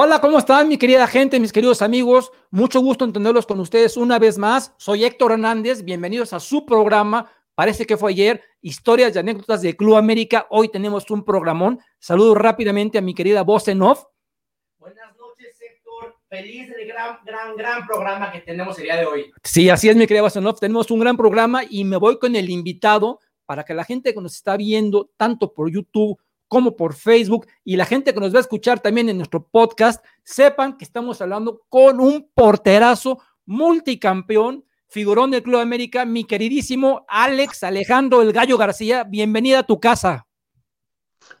Hola, ¿cómo están mi querida gente, mis queridos amigos? Mucho gusto entenderlos con ustedes una vez más. Soy Héctor Hernández, bienvenidos a su programa. Parece que fue ayer, historias y anécdotas de Club América. Hoy tenemos un programón. Saludo rápidamente a mi querida voz en off. Buenas noches, Héctor. Feliz del gran, gran, gran programa que tenemos el día de hoy. Sí, así es, mi querida voz en off. Tenemos un gran programa y me voy con el invitado para que la gente que nos está viendo, tanto por YouTube como por Facebook y la gente que nos va a escuchar también en nuestro podcast, sepan que estamos hablando con un porterazo multicampeón, figurón del Club América, mi queridísimo Alex Alejandro El Gallo García. Bienvenida a tu casa.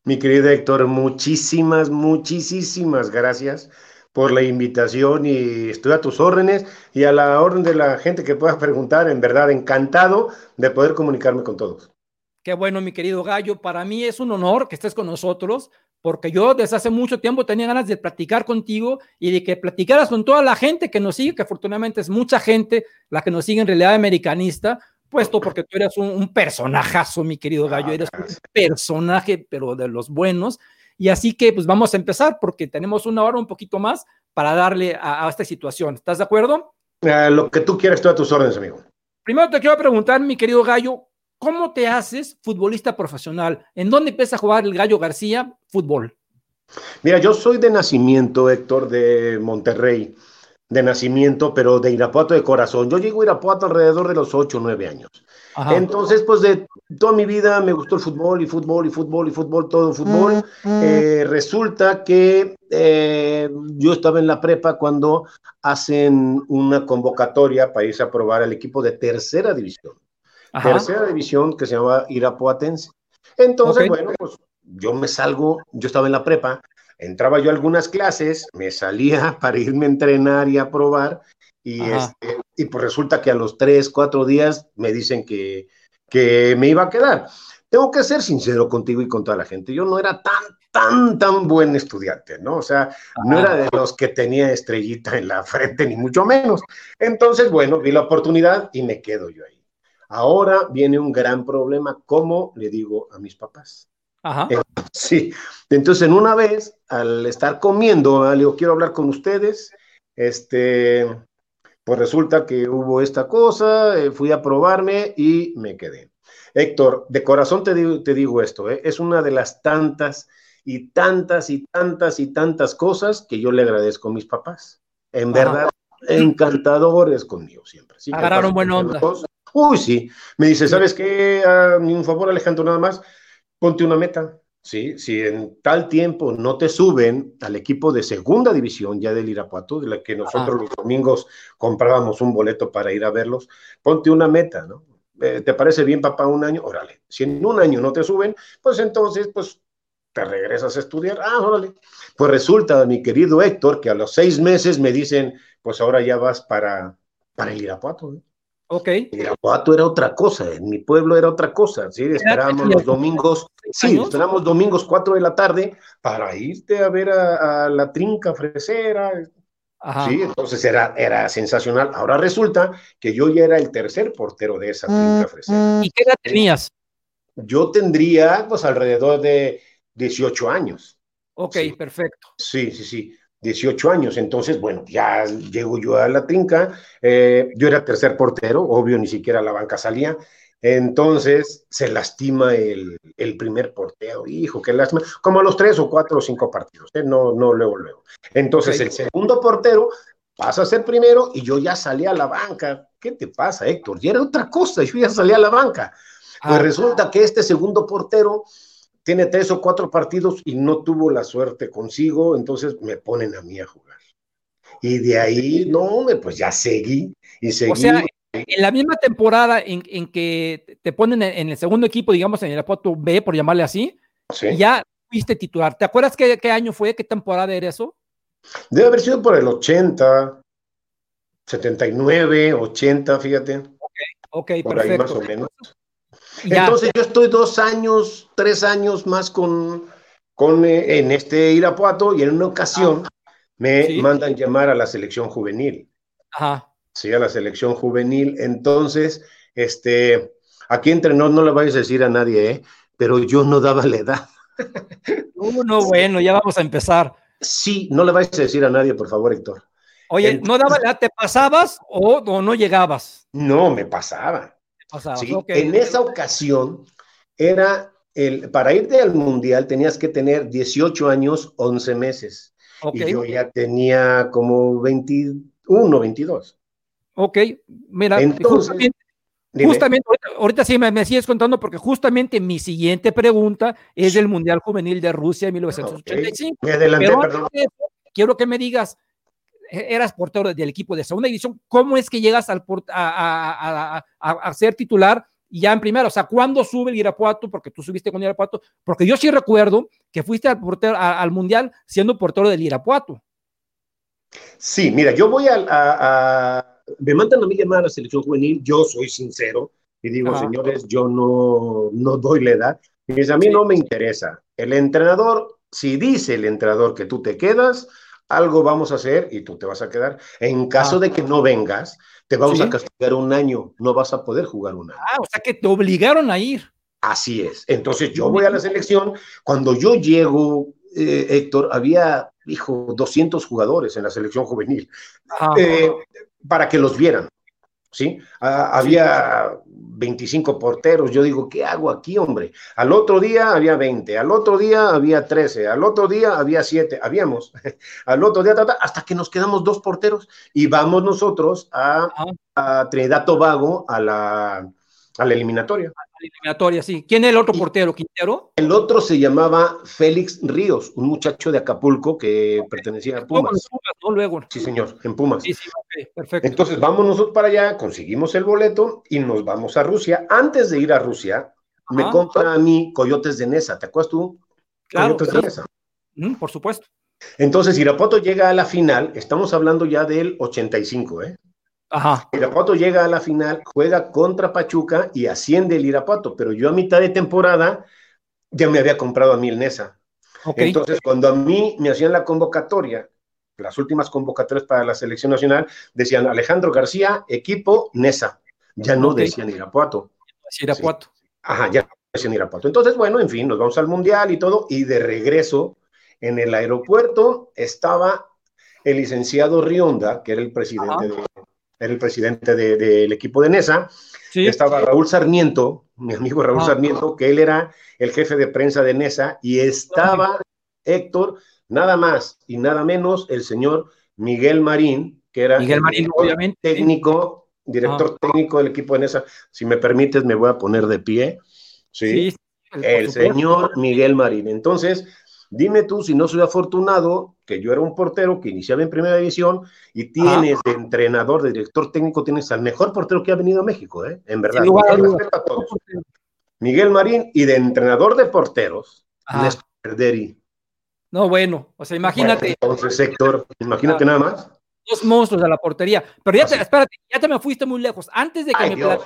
Mi querido Héctor, muchísimas, muchísimas gracias por la invitación y estoy a tus órdenes y a la orden de la gente que pueda preguntar. En verdad, encantado de poder comunicarme con todos. Qué bueno, mi querido Gallo. Para mí es un honor que estés con nosotros, porque yo desde hace mucho tiempo tenía ganas de platicar contigo y de que platicaras con toda la gente que nos sigue, que afortunadamente es mucha gente la que nos sigue en realidad americanista, puesto porque tú eres un, personajazo, mi querido Gallo. Eres un personaje, pero de los buenos. Y así que, pues vamos a empezar, porque tenemos una hora un poquito más para darle a, esta situación. ¿Estás de acuerdo? Eh, lo que tú quieras, estoy a tus órdenes, amigo. Primero te quiero preguntar, mi querido Gallo, ¿Cómo te haces futbolista profesional? ¿En dónde empieza a jugar el Gallo García fútbol? Mira, yo soy de nacimiento, Héctor, de Monterrey, de nacimiento, pero de Irapuato de corazón. Yo llego a Irapuato alrededor de los 8 o 9 años. Entonces, pues de toda mi vida me gustó el fútbol y fútbol y fútbol y fútbol, todo fútbol. Mm, mm. Eh, resulta que eh, yo estaba en la prepa cuando hacen una convocatoria para irse a probar al equipo de tercera división tercera división que se llamaba Irapuatense. Entonces, bueno, pues yo me salgo, yo estaba en la prepa, entraba yo a algunas clases, me salía para irme a entrenar y a probar, y, este, y pues resulta que a los tres, cuatro días me dicen que, que me iba a quedar. Tengo que ser sincero contigo y con toda la gente. Yo no era tan, tan, tan buen estudiante, ¿no? O sea, no era de los que tenía estrellita en la frente, ni mucho menos. Entonces, bueno, vi la oportunidad y me quedo yo ahí. Ahora viene un gran problema, ¿cómo le digo a mis papás? Ajá. Eh, sí, entonces en una vez, al estar comiendo, le digo, quiero hablar con ustedes, este, pues resulta que hubo esta cosa, eh, fui a probarme y me quedé. Héctor, de corazón te digo, te digo esto, eh, es una de las tantas y tantas y tantas y tantas cosas que yo le agradezco a mis papás. En verdad, encantadores conmigo siempre. ¿sí? Agarraron buena onda. Uy, sí. Me dice, ¿sabes qué? Ah, un favor, Alejandro, nada más. Ponte una meta. Sí, si en tal tiempo no te suben al equipo de segunda división ya del Irapuato, de la que nosotros los domingos comprábamos un boleto para ir a verlos, ponte una meta, ¿no? Eh, ¿Te parece bien, papá, un año? Órale. Si en un año no te suben, pues entonces, pues te regresas a estudiar. Ah, órale. Pues resulta, mi querido Héctor, que a los seis meses me dicen, pues ahora ya vas para, para el Irapuato. ¿no? Ok. Irapuato era otra cosa, en mi pueblo era otra cosa, ¿sí? Esperábamos los domingos, sí, esperábamos domingos 4 de la tarde para irte a ver a, la trinca fresera. Sí, entonces era, era sensacional. Ahora resulta que yo ya era el tercer portero de esa trinca mm, fresera. Mm. ¿Y qué edad tenías? Yo tendría, pues, alrededor de 18 años. Ok, perfecto. Sí, sí, sí. 18 años. Entonces, bueno, ya llego yo a la trinca. Eh, yo era tercer portero, obvio, ni siquiera la banca salía. Entonces se lastima el, primer portero. Hijo, qué lástima. Como a los tres o cuatro o cinco partidos, ¿eh? no, no luego, luego. Entonces el segundo portero pasa a ser primero y yo ya salí a la banca. ¿Qué te pasa, Héctor? Ya era otra cosa, yo ya salí a la banca. Pues ah. resulta que este segundo portero tiene tres o cuatro partidos y no tuvo la suerte consigo, entonces me ponen a mí a jugar. Y de ahí, no, pues ya seguí y seguí. O sea, en la misma temporada en, que te ponen en el segundo equipo, digamos, en el Apoto B, por llamarle así, ya fuiste titular. ¿Te acuerdas qué, qué, año fue? ¿Qué temporada era eso? Debe haber sido por el 80, 79, 80, fíjate. Ok, ok, perfecto. más o menos. Entonces yo estoy dos años, tres años más con, con eh, en este Irapuato y en una ocasión me mandan llamar a la selección juvenil. Ajá. Sí, a la selección juvenil. Entonces, este, aquí entre no, no le vayas a decir a nadie, ¿eh? pero yo no daba la edad. Uh, no, bueno, ya vamos a empezar. Sí, no le vais a decir a nadie, por favor, Héctor. Oye, ¿no daba la, te pasabas o, no llegabas? No, me pasaba. ¿Sí? En esa ocasión era el, para irte al mundial tenías que tener 18 años, 11 meses. Y yo ya tenía como 21, 22. Ok, mira, Entonces, justamente, ahorita, sí me, sigues contando porque justamente mi siguiente pregunta es del Mundial Juvenil de Rusia en 1985. Me adelanté, perdón. quiero que me digas, eras portero del equipo de segunda división, ¿cómo es que llegas al a, a, ser titular ya en primera? O sea, ¿cuándo sube el Irapuato? Porque tú subiste con Irapuato, porque yo sí recuerdo que fuiste al, portero, al Mundial siendo portero del Irapuato. Sí, mira, yo voy a, me mandan a mí llamar a la selección juvenil, yo soy sincero y digo, señores, yo no, no doy la edad. Y a mí no me interesa. El entrenador, si dice el entrenador que tú te quedas, algo vamos a hacer y tú te vas a quedar. En caso ah. de que no vengas, te vamos a castigar un año, no vas a poder jugar un año. Ah, o sea que te obligaron a ir. Así es. Entonces yo voy a la selección. Cuando yo llego, eh, Héctor, había, hijo, 200 jugadores en la selección juvenil eh, para que los vieran. ¿Sí? Ah, había 25 porteros, yo digo, ¿qué hago aquí, hombre? Al otro día había 20, al otro día había 13, al otro día había 7, habíamos, al otro día, hasta que nos quedamos dos porteros y vamos nosotros a, a Trinidad Tobago a la, a la eliminatoria eliminatoria, sí. ¿Quién es el otro portero, Quintero? El otro se llamaba Félix Ríos, un muchacho de Acapulco que pertenecía a Pumas. ¿no? Luego. Sí, señor, en Pumas. Sí, sí, perfecto. Entonces vamos nosotros para allá, conseguimos el boleto y nos vamos a Rusia. Antes de ir a Rusia, me compra a mí Coyotes de Nesa, ¿te acuerdas tú? Claro, Coyotes de Nesa. Mm, por supuesto. Entonces Irapuato llega a la final, estamos hablando ya del 85, ¿eh? Ajá. Irapuato llega a la final, juega contra Pachuca y asciende el Irapuato, pero yo a mitad de temporada ya me había comprado a mí el Nesa. Entonces, cuando a mí me hacían la convocatoria, las últimas convocatorias para la selección nacional, decían Alejandro García, equipo Nesa. Ya no decían Irapuato. Irapuato. Ajá, ya no decían Irapuato. Entonces, bueno, en fin, nos vamos al Mundial y todo, y de regreso en el aeropuerto estaba el licenciado Rionda, que era el presidente de, era el presidente del equipo de Nesa. Estaba Raúl Sarmiento, mi amigo Raúl ah. Sarmiento, que él era el jefe de prensa de Nesa, y estaba Héctor, nada más y nada menos, el señor Miguel Marín, que era Miguel Marín, obviamente. técnico, director ah. técnico del equipo de Nesa. Si me permites, me voy a poner de pie. Sí, el señor Miguel Marín. Entonces, Dime tú si no soy afortunado, que yo era un portero que iniciaba en primera división y tienes de entrenador, de director técnico, tienes al mejor portero que ha venido a México, ¿eh? En verdad. Miguel Marín y de entrenador de porteros, Néstor No, bueno, o sea, imagínate. entonces, Héctor, imagínate nada más. Dos monstruos de la portería. Pero ya te, espérate, ya te me fuiste muy lejos. Antes de que me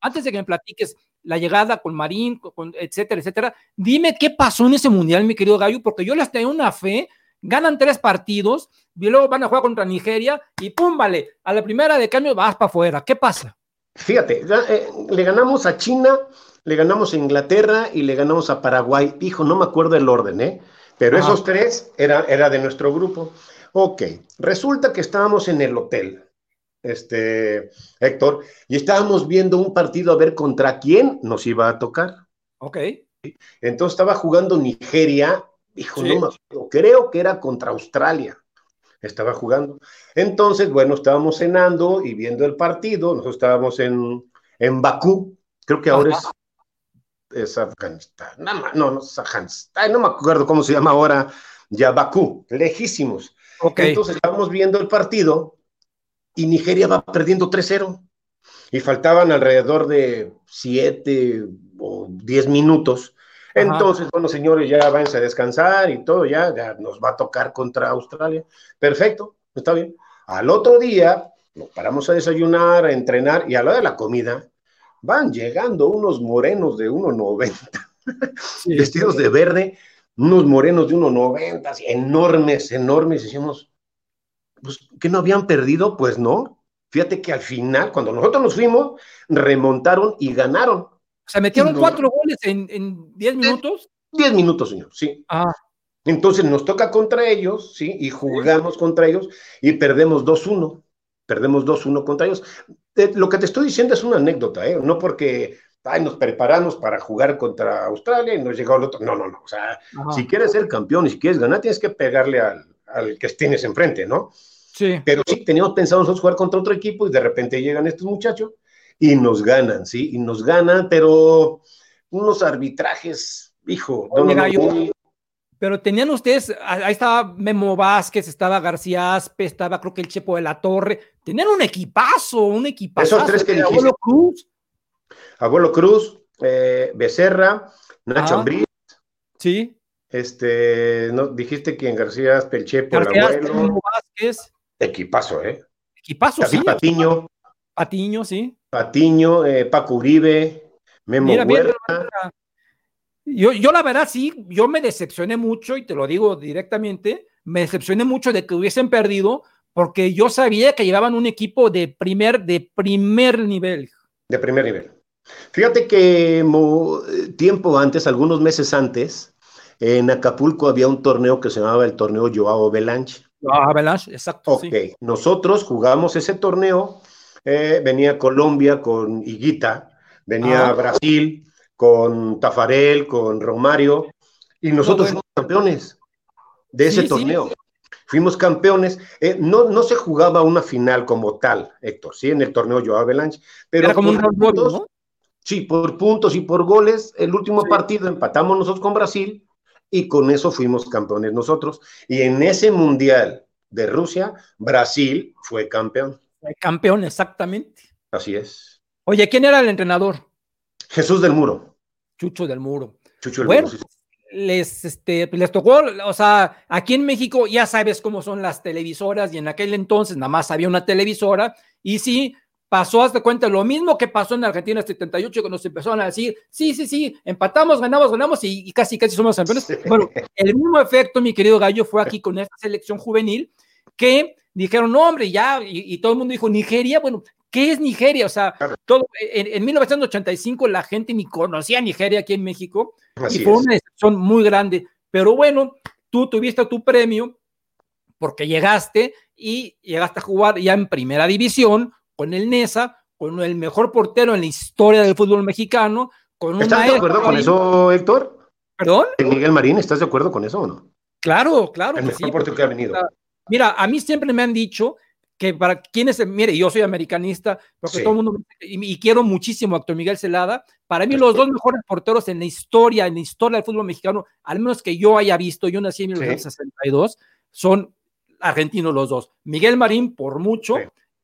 antes de que me platiques la llegada con Marín, con, etcétera, etcétera, dime qué pasó en ese mundial, mi querido Gallo, porque yo les tengo una fe, ganan tres partidos, y luego van a jugar contra Nigeria, y pum, vale, a la primera de cambio vas para afuera. ¿Qué pasa? Fíjate, eh, le ganamos a China, le ganamos a Inglaterra y le ganamos a Paraguay. Hijo, no me acuerdo el orden, ¿eh? Pero esos tres era, era de nuestro grupo. Ok, resulta que estábamos en el hotel este, Héctor, y estábamos viendo un partido a ver contra quién nos iba a tocar. Ok. Entonces estaba jugando Nigeria, dijo, no creo que era contra Australia. Estaba jugando. Entonces, bueno, estábamos cenando y viendo el partido. Nosotros estábamos en, en Bakú, creo que ahora es, Afganistán. No, no, no es Afganistán, no me acuerdo cómo se llama ahora, ya Bakú, lejísimos. Okay. Entonces estábamos viendo el partido y Nigeria va perdiendo 3-0. Y faltaban alrededor de 7 o 10 minutos. Entonces, bueno, señores, ya váyanse a descansar y todo, ya, ya nos va a tocar contra Australia. Perfecto, está bien. Al otro día nos paramos a desayunar, a entrenar y a la hora de la comida van llegando unos morenos de 1,90, vestidos de verde, unos morenos de 1,90, enormes, enormes. Y decimos, pues, ¿que no habían perdido? Pues no. Fíjate que al final, cuando nosotros nos fuimos, remontaron y ganaron. O sea, metieron cuatro goles en, diez minutos. Diez minutos, señor, sí. Ah. Entonces nos toca contra ellos, ¿sí? Y jugamos contra ellos y perdemos 2-1. Perdemos 2-1 contra ellos. Eh, lo que te estoy diciendo es una anécdota, ¿eh? No porque ay, nos preparamos para jugar contra Australia y nos llegó el otro. No, no, no. O sea, si quieres ser campeón y si quieres ganar, tienes que pegarle al, al que tienes enfrente, ¿no? Sí. Pero sí, teníamos pensado nosotros jugar contra otro equipo y de repente llegan estos muchachos y nos ganan, ¿sí? Y nos ganan, pero unos arbitrajes, hijo. pero tenían ustedes, ahí estaba Memo Vázquez, estaba García Aspe, estaba creo que el Chepo de la Torre, tenían un equipazo, un equipazo. Esos tres que dijiste. Abuelo Cruz. Abuelo Cruz, eh, Becerra, Nacho Ambriz. Sí. Este, no, dijiste que en García Aspe, el Chepo, el abuelo. Memo Vázquez. Equipazo, ¿eh? Equipazo, sí. Patiño. Patiño, sí. Patiño, eh, Paco Uribe, Memo Huerta. yo, yo la verdad sí, yo me decepcioné mucho y te lo digo directamente, me decepcioné mucho de que hubiesen perdido porque yo sabía que llevaban un equipo de primer, de primer nivel. De primer nivel. Fíjate que tiempo antes, algunos meses antes, en Acapulco había un torneo que se llamaba el torneo Joao Belanche. Joao Belanche, exacto. Ok, nosotros jugamos ese torneo eh, venía Colombia con Higuita, venía ah. Brasil con Tafarel, con Romario, y nosotros fuimos campeones de ese torneo. Fuimos campeones. Eh, no, no se jugaba una final como tal, Héctor, ¿sí? En el torneo Joao Avalanche. Pero Era como un puntos, ¿no? Sí, por puntos y por goles. El último partido empatamos nosotros con Brasil y con eso fuimos campeones nosotros. Y en ese mundial de Rusia, Brasil fue campeón. Campeón, exactamente. Así es. Oye, ¿quién era el entrenador? Jesús del Muro. Chucho del Muro. Chucho del bueno, Muro. Les, este, les tocó, o sea, aquí en México ya sabes cómo son las televisoras y en aquel entonces nada más había una televisora y sí, pasó, hasta cuenta, lo mismo que pasó en Argentina en 78 cuando se empezaron a decir, sí, sí, sí, empatamos, ganamos, ganamos y, casi, casi somos campeones. Bueno, el mismo efecto, mi querido Gallo, fue aquí con esta selección juvenil que dijeron, no, hombre, ya, y, todo el mundo dijo, Nigeria, bueno, ¿qué es Nigeria? O sea, todo, en, 1985 la gente ni conocía Nigeria aquí en México, y fue una decepción muy grande, pero bueno, tú tuviste tu premio porque llegaste y llegaste a jugar ya en primera división con el NESA, con el mejor portero en la historia del fútbol mexicano, con ¿Estás de acuerdo con eso, Héctor? ¿Perdón? Miguel Marín, ¿estás de acuerdo con eso o no? Claro, claro. El mejor portero que ha venido. Mira, a mí siempre me han dicho que para quienes, mire, yo soy americanista, porque todo el mundo, y, quiero muchísimo a Héctor Miguel Celada, para mí los dos mejores porteros en la historia, en la historia del fútbol mexicano, al menos que yo haya visto, yo nací en 1962, son argentinos los dos, Miguel Marín por mucho,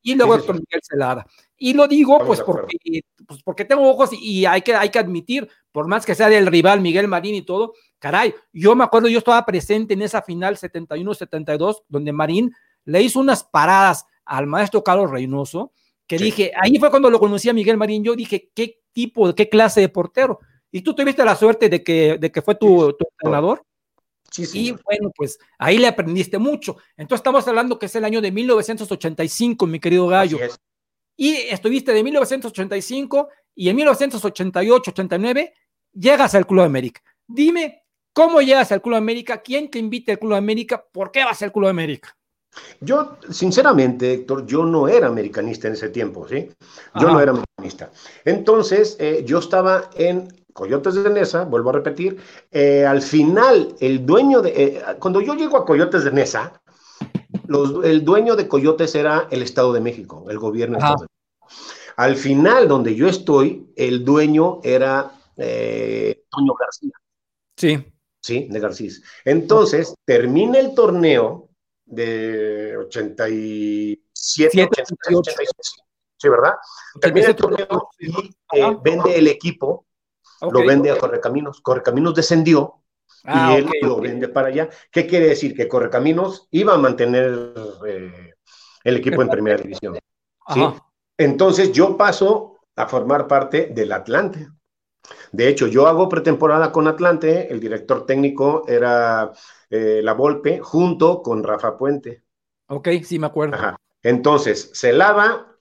y luego Héctor Miguel Celada. Y lo digo pues porque, pues porque tengo ojos y, hay, que, hay que admitir, por más que sea del rival Miguel Marín y todo, caray, yo me acuerdo, yo estaba presente en esa final 71-72, donde Marín le hizo unas paradas al maestro Carlos Reynoso, que dije, ahí fue cuando lo conocí a Miguel Marín, yo dije, ¿qué tipo, qué clase de portero? Y tú tuviste la suerte de que, de que fue tu, entrenador. Sí, sí. Y bueno, pues ahí le aprendiste mucho. Entonces estamos hablando que es el año de 1985, mi querido Gallo. Y estuviste de 1985 y en 1988-89 llegas al Club América. Dime ¿Cómo llegas al Club América? ¿Quién te invita al Club América? ¿Por qué vas al Club América? Yo, sinceramente, Héctor, yo no era americanista en ese tiempo, ¿sí? Yo no era americanista. Entonces, eh, yo estaba en Coyotes de Nesa, vuelvo a repetir, eh, al final, el dueño de, eh, cuando yo llego a Coyotes de Nesa, el dueño de Coyotes era el Estado de México, el gobierno de Estados Al final, donde yo estoy, el dueño era Toño García. Sí. ¿sí? De Garcís. Entonces, termina el torneo de 87, 88, sí, ¿verdad? Termina el torneo y eh, vende el equipo, lo vende a Correcaminos. Correcaminos descendió y ah, él lo vende para allá. ¿Qué quiere decir? Que Correcaminos iba a mantener eh, el equipo en primera división. ¿sí? Entonces yo paso a formar parte del Atlante. De hecho, yo hago pretemporada con Atlante, el director técnico era eh, La Volpe, junto con Rafa Puente. Ok, sí, me acuerdo. Entonces, Celada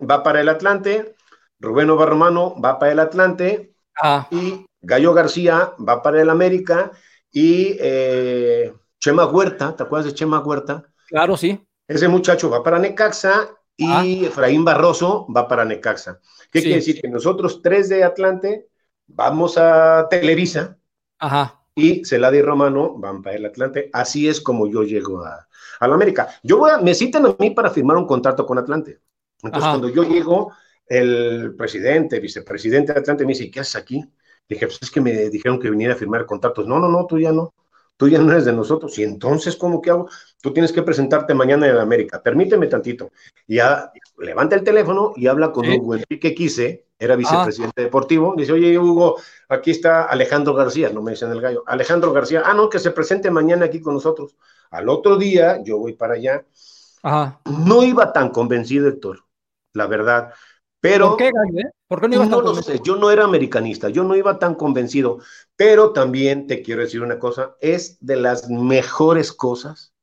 va para el Atlante, Rubén Obarromano va para el Atlante, ah. y Gallo García va para el América, y eh, Chema Huerta, ¿te acuerdas de Chema Huerta? Claro, sí. Ese muchacho va para Necaxa y ah. Efraín Barroso va para Necaxa. ¿Qué quiere decir? Que nosotros tres de Atlante vamos a Televisa Ajá. y Celada y Romano van para el Atlante. Así es como yo llego a, la América. Yo voy a, me citan a mí para firmar un contrato con Atlante. Entonces, cuando yo llego, el presidente, vicepresidente de Atlante me dice, ¿qué haces aquí? Dije, pues es que me dijeron que viniera a firmar contratos. No, no, no, tú ya no. Tú ya no eres de nosotros. Y entonces, ¿cómo que hago? Tú tienes que presentarte mañana en América. Permíteme tantito. Y ya levanta el teléfono y habla con Hugo Enrique Quise, era vicepresidente deportivo. Dice, oye, Hugo, aquí está Alejandro García, no me dicen el gallo. Alejandro García, ah, no, que se presente mañana aquí con nosotros. Al otro día, yo voy para allá. No iba tan convencido, Héctor, la verdad. Pero, ¿Por qué, eh? ¿Por qué no iba tan no sé, yo no era americanista, yo no iba tan convencido, pero también te quiero decir una cosa, es de las mejores cosas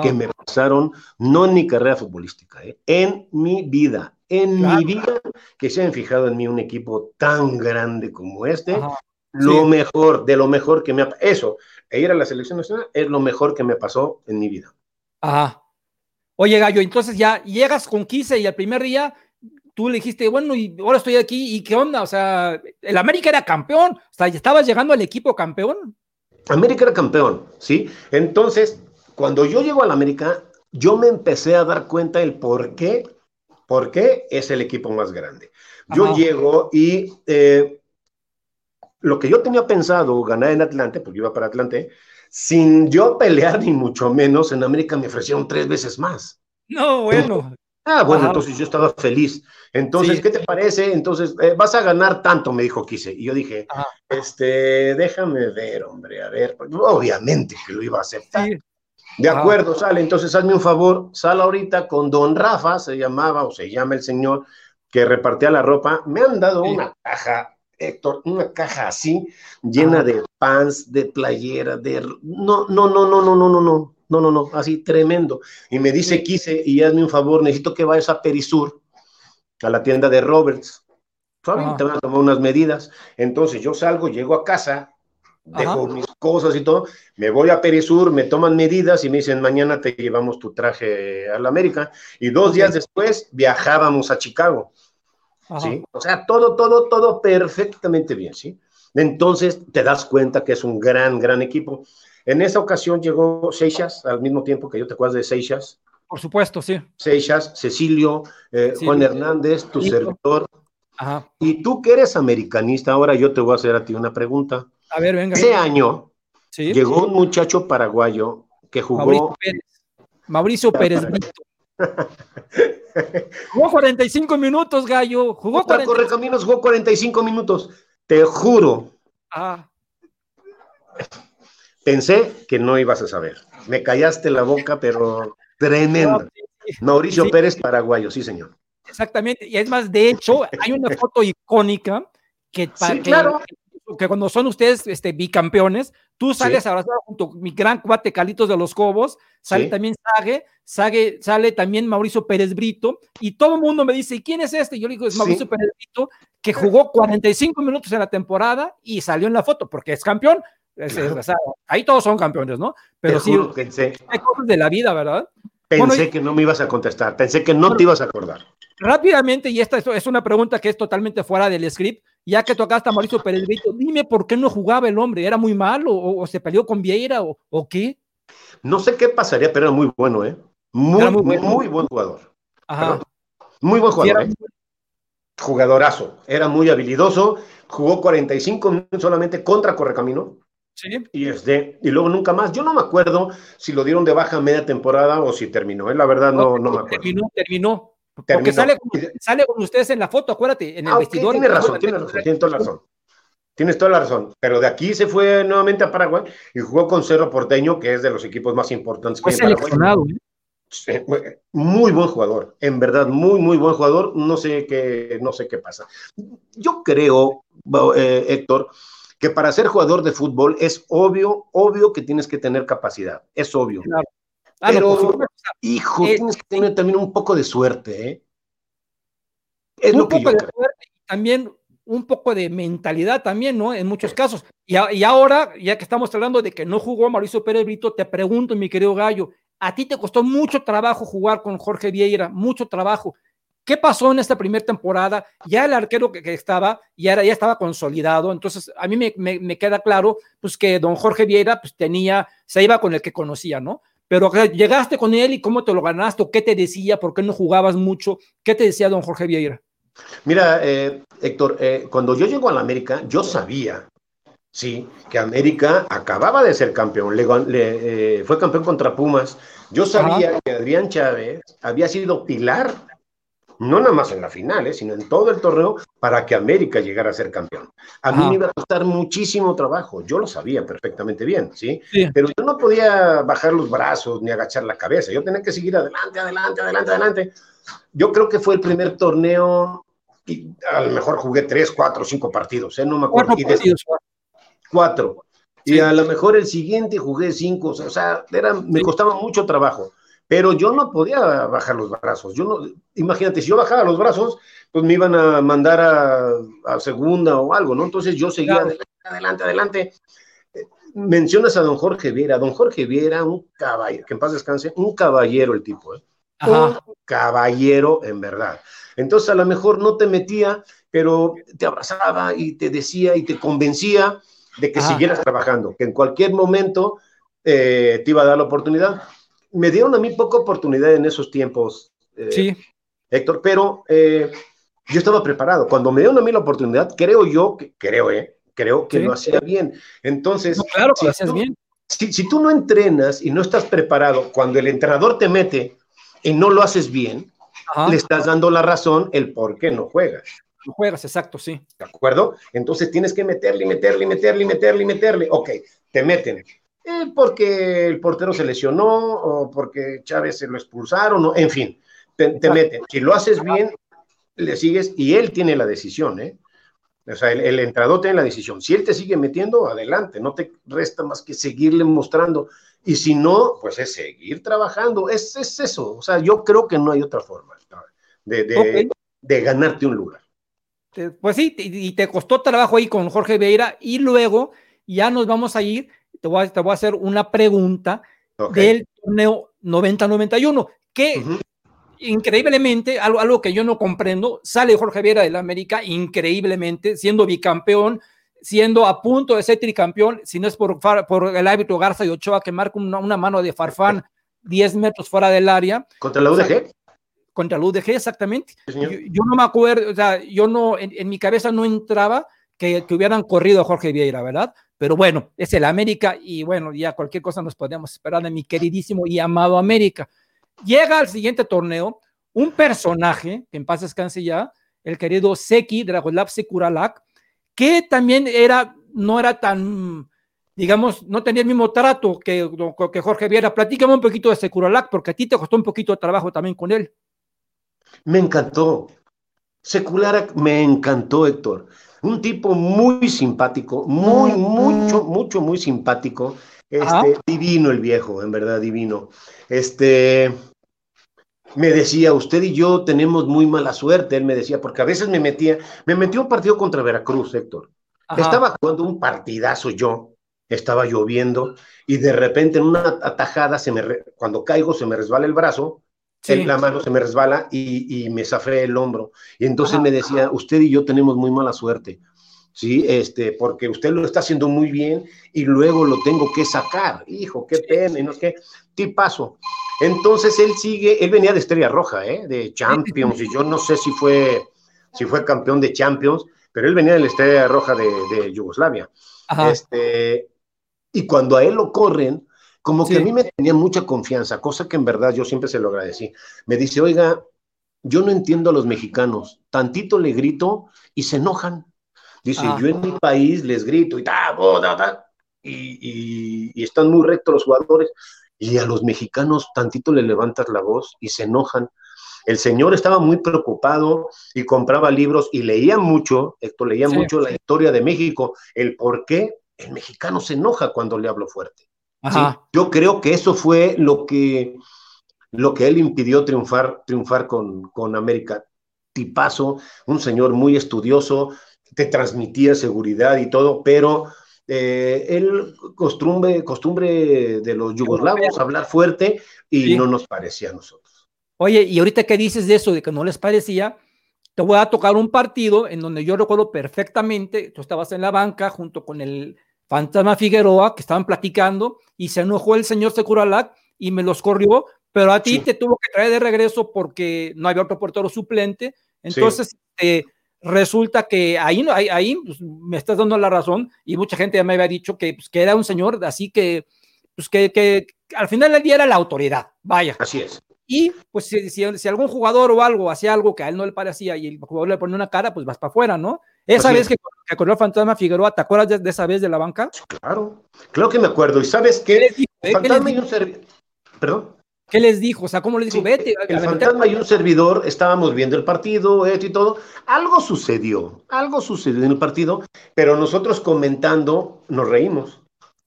que me pasaron, no en mi carrera futbolística, ¿eh? en mi vida, en mi vida, que se han fijado en mí un equipo tan grande como este, lo mejor, de lo mejor que me ha eso, e ir a la selección nacional es lo mejor que me pasó en mi vida. Ajá. Oye, Gallo, entonces ya llegas con 15 y el primer día tú le dijiste, bueno, y ahora estoy aquí, ¿y qué onda? O sea, el América era campeón, o sea, estabas llegando al equipo campeón. América era campeón, ¿sí? Entonces, cuando yo llego al América, yo me empecé a dar cuenta del por qué, por qué es el equipo más grande. Yo llego y eh, lo que yo tenía pensado ganar en Atlante, porque iba para Atlante, sin yo pelear ni mucho menos, en América me ofrecieron tres veces más. No, bueno. Ah, bueno, entonces yo estaba feliz. Entonces, ¿qué te parece? Entonces, eh, vas a ganar tanto, me dijo Quise. Y yo dije, este, déjame ver, hombre, a ver. Obviamente que lo iba a aceptar. De acuerdo, sale. Entonces, hazme un favor, sal ahorita con Don Rafa, se llamaba o se llama el señor que repartía la ropa. Me han dado una caja, Héctor, una caja así, llena de pants, de playera, de. No, no, no, no, no, no, no, no no, no, no, así tremendo. Y me dice, quise, y hazme un favor, necesito que vayas a Perisur, a la tienda de Roberts. Te van a tomar unas medidas. Entonces yo salgo, llego a casa, dejo mis cosas y todo, me voy a Perisur, me toman medidas y me dicen, mañana te llevamos tu traje a la América. Y dos días después viajábamos a Chicago. ¿sí? O sea, todo, todo, todo perfectamente bien, ¿sí? Entonces te das cuenta que es un gran, gran equipo. En esa ocasión llegó Seixas, al mismo tiempo que yo te acuerdas de Seixas. Por supuesto, sí. Seixas, Cecilio, eh, Juan Hernández, tu servidor. Ajá. Y tú que eres americanista, ahora yo te voy a hacer a ti una pregunta. A ver, venga. Ese año llegó un muchacho paraguayo que jugó. Mauricio Pérez. Mauricio Pérez jugó 45 minutos, Gallo. Jugó 45 Correcaminos jugó 45 minutos. Te juro. Ah Pensé que no ibas a saber. Me callaste la boca, pero tremendo. Mauricio Pérez, paraguayo, sí, señor. Exactamente. Y es más, de hecho, hay una foto icónica que, claro. que, cuando son ustedes este, bicampeones, tú sales abrazado junto con mi gran cuate Calitos de los Cobos, sale también Sage, Sage, sale también Mauricio Pérez Brito, y todo el mundo me dice, ¿y quién es este? Yo le digo, es Mauricio Pérez Brito, que jugó 45 minutos en la temporada y salió en la foto porque es campeón, ahí todos son campeones, ¿no? Pero sí, pensé, hay cosas de la vida, ¿verdad? Pensé que no me ibas a contestar, pensé que no te ibas a acordar. Rápidamente, y esta es una pregunta que es totalmente fuera del script, ya que tocaste a Mauricio Pérez dime por qué no jugaba el hombre, ¿era muy malo o, se peleó con Vieira o, qué? No sé qué pasaría, pero era muy bueno, ¿eh? Muy, muy, buen jugador. Ajá. muy buen jugador, ¿eh? Jugadorazo, era muy habilidoso, jugó 45 minutos solamente contra Correcamino y, de y luego nunca más. Yo no me acuerdo si lo dieron de baja media temporada o si terminó. ¿eh? La verdad no, no, me acuerdo. Terminó, terminó. Porque sale con, sale con ustedes en la foto, acuérdate, en el ah, vestidor. Tienes razón, tienes razón, tienes toda la razón. Tienes toda la razón. Pero de aquí se fue nuevamente a Paraguay y jugó con Cerro Porteño, que es de los equipos más importantes que hay en Paraguay. ¿eh? Muy buen jugador, en verdad, muy, muy buen jugador. No sé qué, no sé qué pasa. Yo creo, eh, Héctor, que para ser jugador de fútbol es obvio, obvio que tienes que tener capacidad, es obvio. Ah, Pero, hijo, eh, tienes que tener también un poco de suerte, ¿eh? Es lo que yo de suerte y también un poco de mentalidad también, ¿no? En muchos casos. Y, y, ahora, ya que estamos hablando de que no jugó Mauricio Pérez Brito, te pregunto, mi querido Gallo, a ti te costó mucho trabajo jugar con Jorge Vieira, mucho trabajo. ¿Qué pasó en esta primera temporada? Ya el arquero que, estaba ya, era, ya estaba consolidado, entonces a mí me, me, queda claro pues que don Jorge Vieira pues tenía, se iba con el que conocía, ¿no? Pero llegaste con él y cómo te lo ganaste, qué te decía, por qué no jugabas mucho, qué te decía don Jorge Vieira. Mira, eh, Héctor, eh, cuando yo llego a la América, yo sabía, sí, que América acababa de ser campeón, le, eh, fue campeón contra Pumas. Yo sabía que Adrián Chávez había sido pilar no nada más en la final, ¿eh? sino en todo el torneo, para que América llegara a ser campeón. A mí me iba a costar muchísimo trabajo, yo lo sabía perfectamente bien, ¿sí? Pero yo no podía bajar los brazos ni agachar la cabeza, yo tenía que seguir adelante, adelante, adelante, adelante. Yo creo que fue el primer torneo, y a lo mejor jugué tres, cuatro, cinco partidos, ¿eh? no me acuerdo. Cuatro. partidos. cuatro. Y a lo mejor el siguiente jugué cinco, o sea, era, me costaba mucho trabajo pero yo no podía bajar los brazos. Yo no, imagínate, si yo bajaba los brazos, pues me iban a mandar a, segunda o algo, ¿no? Entonces yo seguía adelante, adelante, adelante. Mencionas a don Jorge Viera. Don Jorge Viera, un caballero, que en paz descanse, un caballero el tipo, ¿eh? Un caballero en verdad. Entonces a lo mejor no te metía, pero te abrazaba y te decía y te convencía de que siguieras trabajando, que en cualquier momento eh, te iba a dar la oportunidad me dieron a mí poca oportunidad en esos tiempos, eh, sí. Héctor, pero eh, yo estaba preparado. Cuando me dieron a mí la oportunidad, creo yo, que, creo, eh, creo que lo hacía bien. Entonces, claro que si lo hacías bien. Si, tú no entrenas y no estás preparado, cuando el entrenador te mete y no lo haces bien, le estás dando la razón el por qué no juegas. No juegas, exacto, sí. ¿De acuerdo? Entonces tienes que meterle, meterle, meterle, meterle, meterle. Ok, te meten. Eh, porque el portero se lesionó o porque Chávez se lo expulsaron, o, en fin, te, meten. Si lo haces bien, le sigues y él tiene la decisión, ¿eh? O sea, el, entrador tiene la decisión. Si él te sigue metiendo, adelante, no te resta más que seguirle mostrando. Y si no, pues es seguir trabajando. Es, es eso. O sea, yo creo que no hay otra forma de, de, ganarte un lugar. Pues sí, y te costó trabajo ahí con Jorge Vieira y luego ya nos vamos a ir te voy a, hacer una pregunta del torneo 90-91, que increíblemente, algo, algo, que yo no comprendo, sale Jorge Viera del América increíblemente, siendo bicampeón, siendo a punto de ser tricampeón, si no es por, por el árbitro Garza y Ochoa que marca una, mano de Farfán 10 metros fuera del área. ¿Contra la UDG? contra la UDG, exactamente. yo, no me acuerdo, o sea, yo no, en, mi cabeza no entraba que, hubieran corrido a Jorge Vieira, ¿verdad? Pero bueno, es el América y bueno, ya cualquier cosa nos podemos esperar de mi queridísimo y amado América. Llega al siguiente torneo un personaje, que en paz descanse ya, el querido Seki Dragolav Sekuralak, que también era, no era tan, digamos, no tenía el mismo trato que, que Jorge Viera. Platícame un poquito de Sekuralak, porque a ti te costó un poquito de trabajo también con él. Me encantó. Sekulak me encantó, Héctor. Un tipo muy simpático, muy, mucho, mucho, muy simpático. Este, divino el viejo, en verdad, divino. Este, me decía, usted y yo tenemos muy mala suerte, él me decía, porque a veces me metía, me metió un partido contra Veracruz, Héctor. Estaba jugando un partidazo yo, estaba lloviendo, y de repente en una atajada, se me cuando caigo, se me resbala el brazo, la mano se me resbala y, me zafé el hombro. Y entonces me decía, usted y yo tenemos muy mala suerte, ¿sí? Este, porque usted lo está haciendo muy bien y luego lo tengo que sacar. Hijo, qué pena, y no es que, tipazo. Entonces él sigue, él venía de Estrella Roja, ¿eh? De Champions, y yo no sé si fue, si fue campeón de Champions, pero él venía de la Estrella Roja de, Yugoslavia. Este, y cuando a él lo corren, como que a mí me tenía mucha confianza, cosa que en verdad yo siempre se lo agradecí. Me dice, oiga, yo no entiendo a los mexicanos, tantito le grito y se enojan. Dice, yo en mi país les grito y ta, y, y, están muy rectos los jugadores, y a los mexicanos tantito le levantas la voz y se enojan. El señor estaba muy preocupado y compraba libros y leía mucho, esto leía mucho la historia de México, el por qué el mexicano se enoja cuando le hablo fuerte. Yo creo que eso fue lo que, lo que él impidió triunfar, triunfar con, con América. Tipazo, un señor muy estudioso, te transmitía seguridad y todo, pero eh, él costumbre, costumbre de los yugoslavos hablar fuerte y no nos parecía a nosotros. Oye, y ahorita que dices de eso, de que no les parecía, te voy a tocar un partido en donde yo recuerdo perfectamente, tú estabas en la banca junto con el Fantasma Figueroa, que estaban platicando, y se enojó el señor Securalac y me los corrió, pero a ti te tuvo que traer de regreso porque no había otro portero suplente. Entonces, eh, resulta que ahí, ahí, ahí pues, me estás dando la razón y mucha gente ya me había dicho que, pues, que era un señor así que, pues que, que, al final del día era la autoridad, vaya. Así es. Y pues si, si, algún jugador o algo hacía algo que a él no le parecía y el jugador le pone una cara, pues vas para afuera, ¿no? Esa vez que, que corrió el fantasma Figueroa, ¿te acuerdas de, esa vez de la banca? Claro, claro que me acuerdo. ¿Y sabes qué? ¿Qué fantasma y un Perdón. ¿Qué les dijo? O sea, ¿cómo le dijo? Vete. El fantasma y un servidor estábamos viendo el partido, esto y todo. Algo sucedió, algo sucedió en el partido, pero nosotros comentando nos reímos.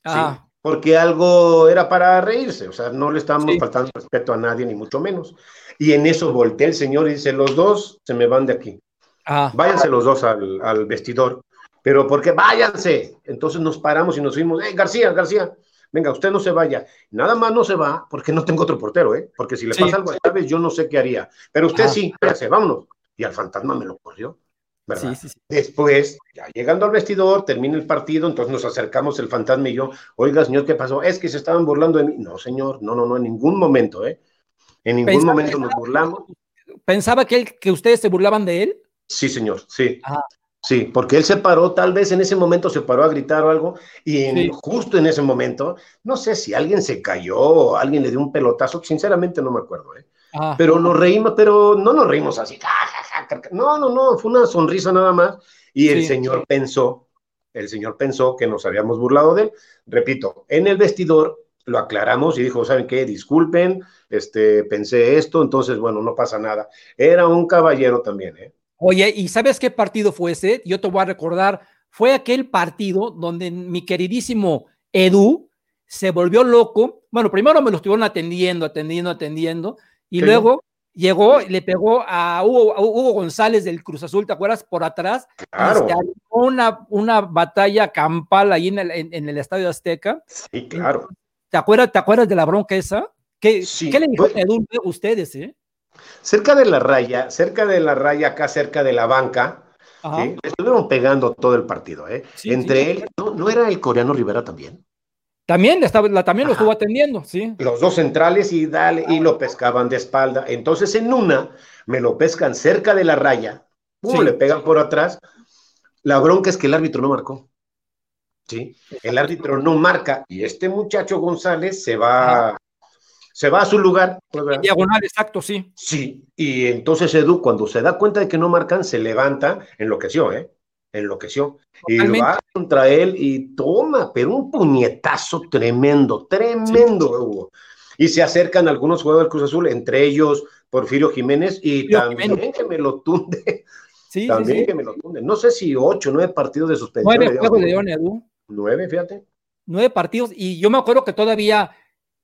Ah. Porque algo era para reírse, o sea, no le estábamos faltando respeto a nadie, ni mucho menos. Y en eso volteé el señor y dice: Los dos se me van de aquí. Ah. Váyanse los dos al, al vestidor. Pero, ¿por qué? Váyanse. Entonces nos paramos y nos fuimos: ¡Eh, García, García! venga, usted no se vaya. Nada más no se va porque no tengo otro portero, ¿eh? Porque si le pasa algo a Chávez, yo no sé qué haría. Pero usted sí, váyase, vámonos. Y al fantasma me lo corrió. ¿verdad? Después, ya llegando al vestidor, termina el partido, entonces nos acercamos el fantasma y yo, oiga, señor, ¿qué pasó? Es que se estaban burlando de mí. No, señor, no, no, no, en ningún momento, ¿eh? En ningún momento nos burlamos. ¿Pensaba que, él, que ustedes se burlaban de él? Sí, señor, sí. Sí, porque él se paró, tal vez en ese momento se paró a gritar o algo, y justo en ese momento, no sé si alguien se cayó o alguien le dio un pelotazo, sinceramente no me acuerdo, ¿eh? Ah. Pero nos reímos, pero no nos reímos así, no, no, no, fue una sonrisa nada más, y el señor pensó, el señor pensó que nos habíamos burlado de él. Repito, en el vestidor lo aclaramos y dijo, ¿saben qué? Disculpen, este, pensé esto, entonces, bueno, no pasa nada. Era un caballero también, ¿eh? Oye, ¿y sabes qué partido fue ese? Yo te voy a recordar, fue aquel partido donde mi queridísimo Edu se volvió loco. Bueno, primero me lo estuvieron atendiendo, atendiendo, atendiendo, y luego llegó y le pegó a Hugo, González del Cruz Azul, ¿te acuerdas? Por atrás. Claro. una, una batalla campal ahí en el, en, el Estadio Azteca. Sí, claro. ¿Te acuerdas, ¿Te acuerdas de la bronca esa? ¿Qué, ¿qué le dijo Edu a ustedes, eh? Cerca de la raya, cerca de la raya, acá cerca de la banca, estuvieron pegando todo el partido. ¿eh? Entre él, ¿no, era el coreano Rivera también? También, estaba, también lo estuvo atendiendo, sí. Los dos centrales y dale, y lo pescaban de espalda. Entonces en una me lo pescan cerca de la raya, pum, le pegan por atrás. La bronca es que el árbitro no marcó. ¿sí? El árbitro no marca y este muchacho González se va se va a su lugar. diagonal, exacto, sí. Sí, y entonces Edu, cuando se da cuenta de que no marcan, se levanta, enloqueció, ¿eh? Enloqueció. Y va contra él y toma, pero un puñetazo tremendo, tremendo, Hugo. Y se acercan algunos jugadores del Cruz Azul, entre ellos Porfirio Jiménez, y también que me lo tunde. Sí, también que me lo tunde. No sé si ocho, nueve partidos de suspensión. Nueve juegos de León, Edu. Nueve, fíjate. Nueve partidos, y yo me acuerdo que todavía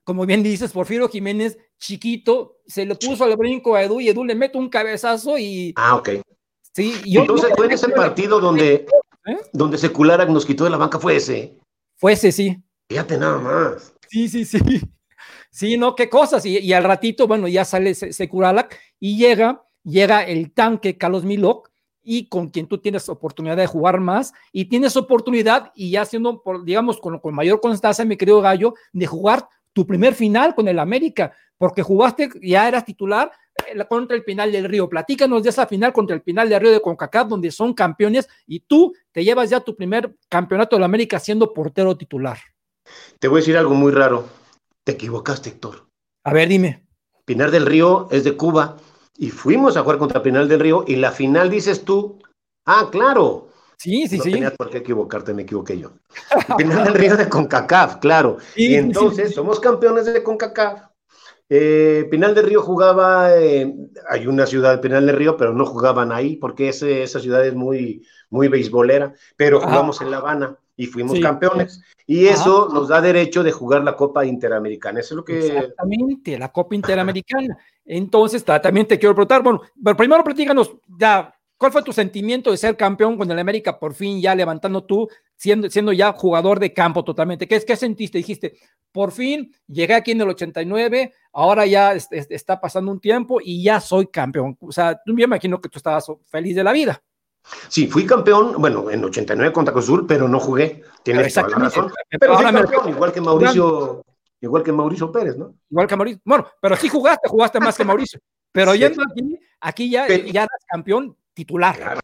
como bien dices, Porfirio Jiménez, chiquito, se le puso al brinco a Edu y Edu le mete un cabezazo y. Ah, ok. Sí, y Entonces fue ese partido donde, ¿Eh? donde Secularak nos quitó de la banca, fue ese. Fue ese, sí. Fíjate nada más. Sí, sí, sí. Sí, no, qué cosas. Y, al ratito, bueno, ya sale Secularak y llega, llega el tanque Carlos Milok y con quien tú tienes oportunidad de jugar más y tienes oportunidad y ya siendo, por, digamos, con, con mayor constancia, mi querido Gallo, de jugar tu primer final con el América, porque jugaste, ya eras titular eh, contra el Pinal del Río. Platícanos de esa final contra el Pinal del Río de CONCACAF, donde son campeones y tú te llevas ya tu primer campeonato de la América siendo portero titular. Te voy a decir algo muy raro. Te equivocaste, Héctor. A ver, dime. Pinal del Río es de Cuba y fuimos a jugar contra Pinal del Río y la final dices tú, ah, claro, Sí, sí, no sí. tenías por qué equivocarte, me equivoqué yo. Final del Río de CONCACAF, claro. y entonces somos campeones de CONCACAF. Eh, Pinal del Río jugaba, eh, hay una ciudad de Pinal del Río, pero no jugaban ahí porque esa ciudad es muy, muy beisbolera, pero jugamos en La Habana y fuimos campeones. Y eso nos da derecho de jugar la Copa Interamericana. Eso es lo que... Exactamente, la Copa Interamericana. Entonces, también te quiero preguntar, bueno, pero primero platícanos ya ¿Cuál fue tu sentimiento de ser campeón con el América por fin ya levantando tú, siendo, siendo ya jugador de campo totalmente? ¿Qué, ¿Qué sentiste? Dijiste, por fin llegué aquí en el 89, ahora ya está pasando un tiempo y ya soy campeón. O sea, yo me imagino que tú estabas feliz de la vida. Sí, fui campeón, bueno, en 89 contra Cruz pero no jugué. Tienes toda la razón. Pero fui campeón, igual que Mauricio, igual que Mauricio Pérez, ¿no? Igual que Mauricio. Bueno, pero sí jugaste, jugaste más que Mauricio. Pero yendo aquí, aquí ya, ya eras campeón titular.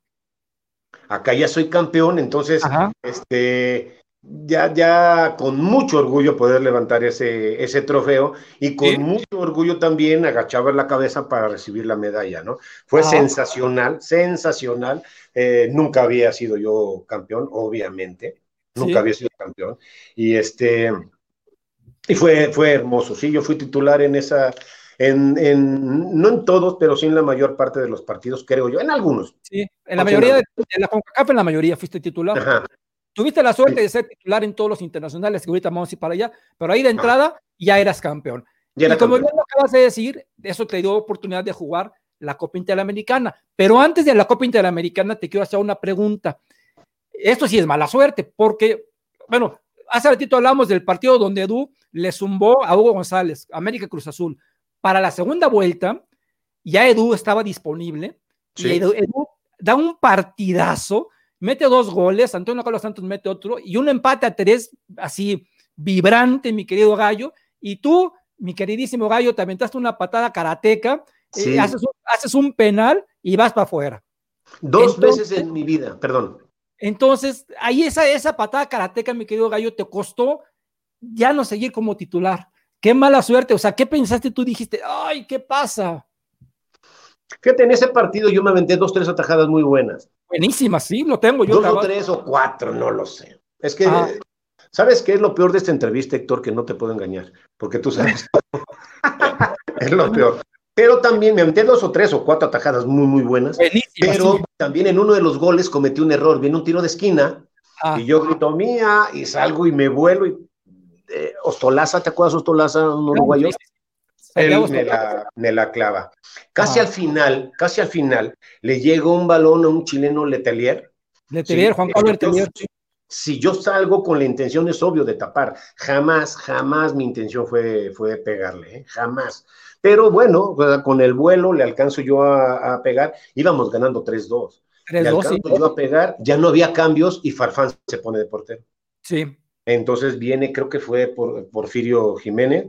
Acá ya soy campeón, entonces, este, ya, ya con mucho orgullo poder levantar ese, ese trofeo y con mucho orgullo también agachaba la cabeza para recibir la medalla, ¿no? Fue sensacional, sensacional. Eh, nunca había sido yo campeón, obviamente, nunca había sido campeón. Y este, y fue, fue hermoso, sí, yo fui titular en esa, en, no en todos, pero sí en la mayor parte de los partidos, creo yo, en algunos. Sí, en la mayoría de, la CONCACAF, en la mayoría fuiste titular. Tuviste la suerte de ser titular en todos los internacionales, que ahorita vamos a ir para allá, pero ahí de entrada ya eras campeón. y como bien lo acabas de decir, eso te dio oportunidad de jugar la Copa Interamericana. Pero antes de la Copa Interamericana, te quiero hacer una pregunta. Esto sí es mala suerte, porque, bueno, hace ratito hablamos del partido donde Edu le zumbó a Hugo González, América Cruz Azul. Para la segunda vuelta, ya Edu estaba disponible y Edu, da un partidazo, mete dos goles, Antonio Carlos Santos mete otro y un empate a tres, así vibrante, mi querido Gallo. Y tú, mi queridísimo Gallo, te aventaste una patada karateca, eh, haces, un, penal y vas para afuera. Dos veces en mi vida, perdón. Entonces, ahí esa, esa patada karateca, mi querido Gallo, te costó ya no seguir como titular. Qué mala suerte. O sea, ¿qué pensaste tú? Dijiste, ay, ¿qué pasa? Fíjate, en ese partido yo me aventé dos, tres atajadas muy buenas. Buenísimas, sí, lo tengo yo. Dos o tres o cuatro, no lo sé. Es que, ah. ¿sabes qué es lo peor de esta entrevista, Héctor? Que no te puedo engañar, porque tú sabes. es lo peor. Pero también me aventé dos o tres o cuatro atajadas muy, muy buenas. Buenísimas, pero también en uno de los goles cometí un error. Viene un tiro de esquina ah. y yo grito mía y salgo y me vuelo y eh, Ostolaza, ¿te acuerdas Ostolaza, un uruguayo? Él me la, clava. Casi al final, casi al final, le llega un balón a un chileno Letelier. Letelier, Juan Pablo Letelier. Si yo salgo con la intención, es obvio, de tapar. Jamás, jamás mi intención fue, fue pegarle, ¿eh? jamás. Pero bueno, con el vuelo le alcanzo yo a, pegar. Íbamos ganando 3-2. Le alcanzo yo a pegar, ya no había cambios y Farfán se pone de portero. Sí. Entonces viene, creo que fue por Porfirio Jiménez,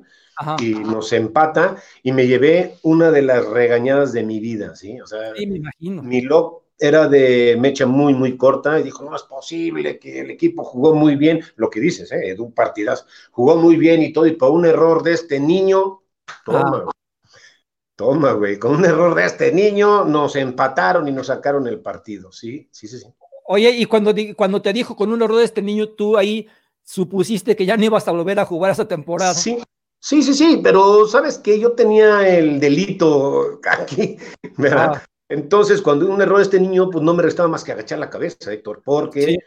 y nos empata, y me llevé una de las regañadas de mi vida, ¿sí? O sea, me imagino. mi lock era de mecha muy, muy corta, y dijo, no es posible que el equipo jugó muy bien, lo que dices, ¿eh? un partidazo, jugó muy bien y todo, y por un error de este niño, toma, toma, güey, con un error de este niño nos empataron y nos sacaron el partido, ¿sí? Sí, sí, sí. Oye, y cuando, cuando te dijo con un error de este niño, tú ahí supusiste que ya no ibas a volver a jugar esa temporada. Sí, sí, sí, sí, pero sabes que yo tenía el delito aquí, ¿verdad? Ah. Entonces, cuando un error de este niño, pues no me restaba más que agachar la cabeza, Héctor, porque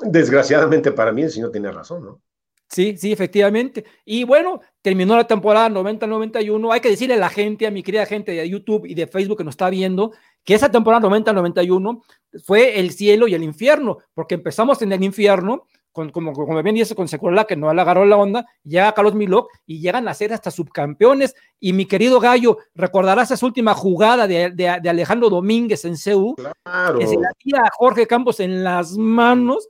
desgraciadamente para mí el señor tiene razón, ¿no? Sí, sí, efectivamente. Y bueno, terminó la temporada 90-91. Hay que decirle a la gente, a mi querida gente de YouTube y de Facebook que nos está viendo, que esa temporada 90-91 fue el cielo y el infierno, porque empezamos en el infierno, con, como, como bien dice con Secuela, que no le agarró la onda, llega Carlos Milok y llegan a ser hasta subcampeones. Y mi querido Gallo, recordarás esa última jugada de, de, Alejandro Domínguez en CEU, que se la tira a Jorge Campos en las manos.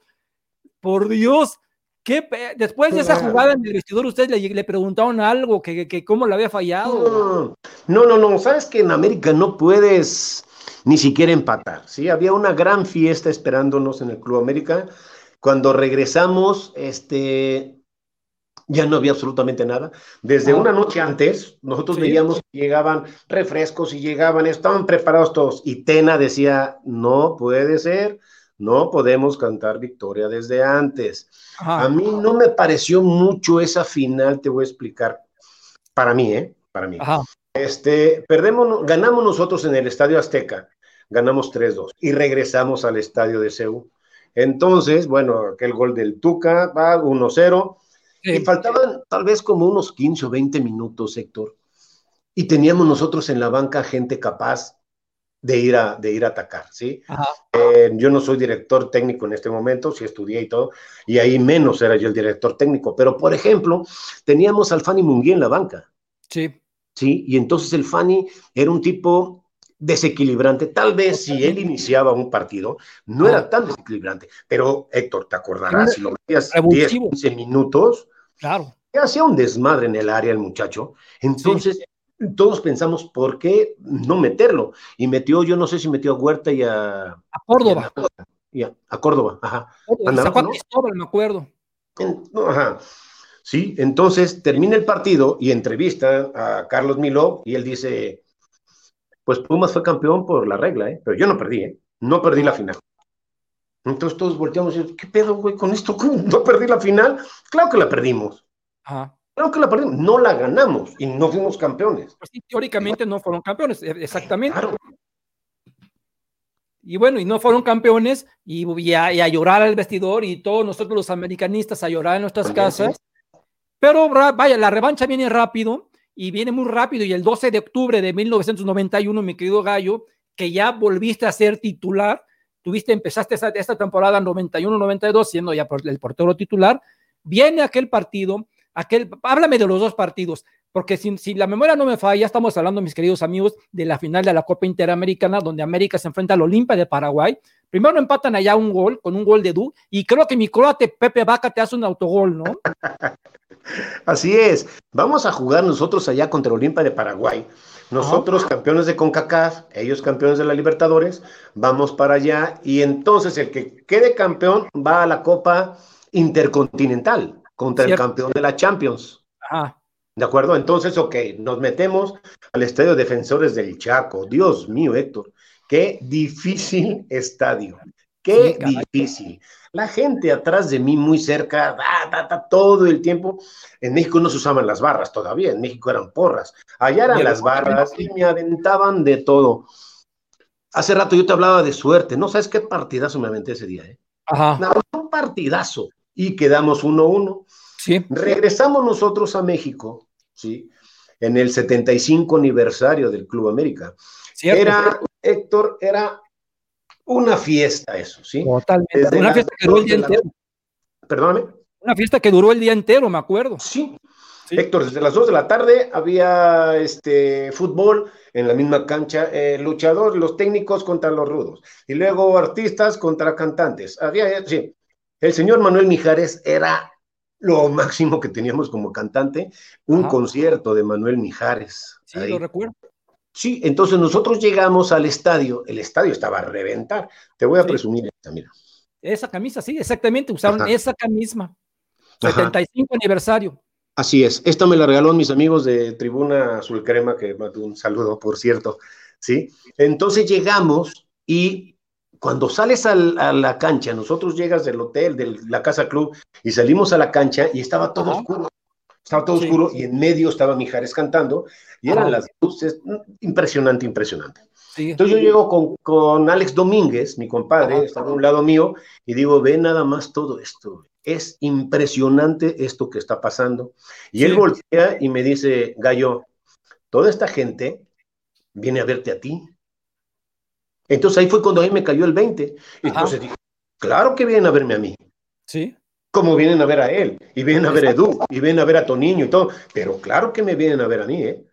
Por Dios, ¿Qué, después de esa jugada en el vestidor, ustedes le, le preguntaron algo, que, que, cómo le había fallado. No, no, no, sabes que en América no puedes ni siquiera empatar, ¿sí? Había una gran fiesta esperándonos en el Club América. Cuando regresamos, este, ya no había absolutamente nada. Desde una noche antes, nosotros veíamos que llegaban refrescos y llegaban, estaban preparados todos. Y Tena decía, no puede ser, no podemos cantar victoria desde antes. A mí no me pareció mucho esa final, te voy a explicar. Para mí, ¿eh? Para mí. Este, perdemos, ganamos nosotros en el Estadio Azteca, ganamos 3-2 y regresamos al Estadio de Ceú. Entonces, bueno, aquel gol del Tuca va 1-0 y faltaban tal vez como unos 15 o 20 minutos, Héctor. Y teníamos nosotros en la banca gente capaz de ir a, de ir a atacar, ¿sí? Eh, yo no soy director técnico en este momento, sí estudié y todo, y ahí menos era yo el director técnico, pero por ejemplo, teníamos al Fanny Munguía en la banca. Sí. Sí, y entonces el Fanny era un tipo desequilibrante. Tal vez si él iniciaba un partido, no era tan desequilibrante. Pero Héctor, te acordarás, si lo metías 10, 15 minutos, claro. hacía un desmadre en el área el muchacho. Entonces, todos pensamos, ¿por qué no meterlo? Y metió, yo no sé si metió a Huerta y a... A Córdoba. Y a, Córdoba, ajá. Córdoba, me acuerdo. ajá. Sí, entonces termina el partido y entrevista a Carlos Miló y él dice, pues Pumas fue campeón por la regla, ¿eh? pero yo no perdí, ¿eh? no perdí la final. Entonces todos volteamos y ¿qué pedo, güey, con esto? ¿No perdí la final? Claro que la perdimos. Ajá. Claro que la perdimos, no la ganamos y no fuimos campeones. Pues sí, teóricamente no fueron campeones, e, exactamente. Claro. Y bueno, y no fueron campeones y, a, llorar al vestidor y todos nosotros los americanistas a llorar en nuestras casas. Pero vaya, la revancha viene rápido y viene muy rápido. Y el 12 de octubre de 1991, mi querido Gallo, que ya volviste a ser titular, tuviste, empezaste esta, esta temporada 91-92 siendo ya el portero titular, viene aquel partido, aquel, háblame de los dos partidos, porque si, si, la memoria no me falla, ya estamos hablando, mis queridos amigos, de la final de la Copa Interamericana, donde América se enfrenta al Olimpia de Paraguay. Primero empatan allá un gol, con un gol de Du, y creo que mi croate Pepe Vaca te hace un autogol, ¿no? Así es. Vamos a jugar nosotros allá contra Olimpia de Paraguay. Nosotros campeones de CONCACAF, ellos campeones de la Libertadores, vamos para allá y entonces el que quede campeón va a la Copa Intercontinental contra el campeón de la Champions. ¿De acuerdo? Entonces, ok, nos metemos al Estadio Defensores del Chaco. Dios mío, Héctor, qué difícil estadio. Qué difícil. La gente atrás de mí, muy cerca, todo el tiempo. En México no se usaban las barras todavía, en México eran porras. Allá eran las barras y me aventaban de todo. Hace rato yo te hablaba de suerte, ¿no? ¿Sabes qué partidazo me aventé ese día? Eh? Ajá. un partidazo. Y quedamos 1-1. Sí. Regresamos nosotros a México, ¿sí? En el 75 aniversario del Club América. Era, Héctor, era una fiesta eso, ¿sí? Totalmente. una fiesta que duró el día entero. Perdóname. Una fiesta que duró el día entero, me acuerdo. Sí. Héctor, desde las 2 de la tarde había este fútbol en la misma cancha, eh, luchadores, los técnicos contra los rudos, y luego artistas contra cantantes. Había, sí, el señor Manuel Mijares era lo máximo que teníamos como cantante, un concierto de Manuel Mijares. Sí, lo recuerdo. Sí, entonces nosotros llegamos al estadio, el estadio estaba a reventar. Te voy a presumir esta, mira.Esa camisa, sí, exactamente, usaron esa camisa. 75 aniversario. Así es, esta me la regaló mis amigos de Tribuna Azul Crema, que un saludo, por cierto, ¿sí? Entonces llegamos y cuando sales a la cancha, nosotros llegas del hotel, de la casa club, y salimos a la cancha y estaba todo oscuro. Estaba todo oscuro y en medio estaba Mijares cantando y eran las luces, mm, impresionante, impresionante. Entonces yo llego con, con, Alex Domínguez, mi compadre, está a un lado mío, y digo, ve nada más todo esto. Es impresionante esto que está pasando. Y él voltea y me dice, Gallo, toda esta gente viene a verte a ti. Entonces ahí fue cuando a mí me cayó el 20. Y entonces dije, claro que vienen a verme a mí. Sí como vienen a ver a él, y vienen a ver a Edu, y vienen a ver a Toniño y todo, pero claro que me vienen a ver a mí, ¿eh?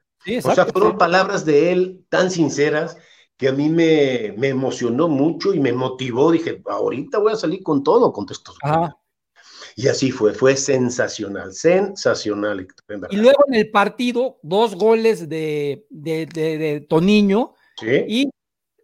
o sea, fueron palabras de él tan sinceras que a mí me, me, emocionó mucho y me motivó. Dije, ahorita voy a salir con todo, con estos. Y así fue, fue sensacional, sensacional. Y luego en el partido, dos goles de, de, de, Toniño. Y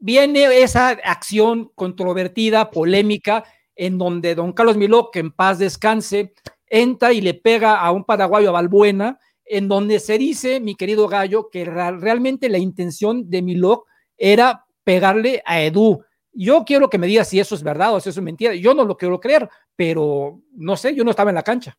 viene esa acción controvertida, polémica, en donde don Carlos Miló, que en paz descanse, entra y le pega a un paraguayo a Balbuena, en donde se dice, mi querido Gallo, que realmente la intención de Miló era pegarle a Edu. Yo quiero que me diga si eso es verdad o si eso es mentira. Yo no lo quiero creer, pero no sé, yo no estaba en la cancha.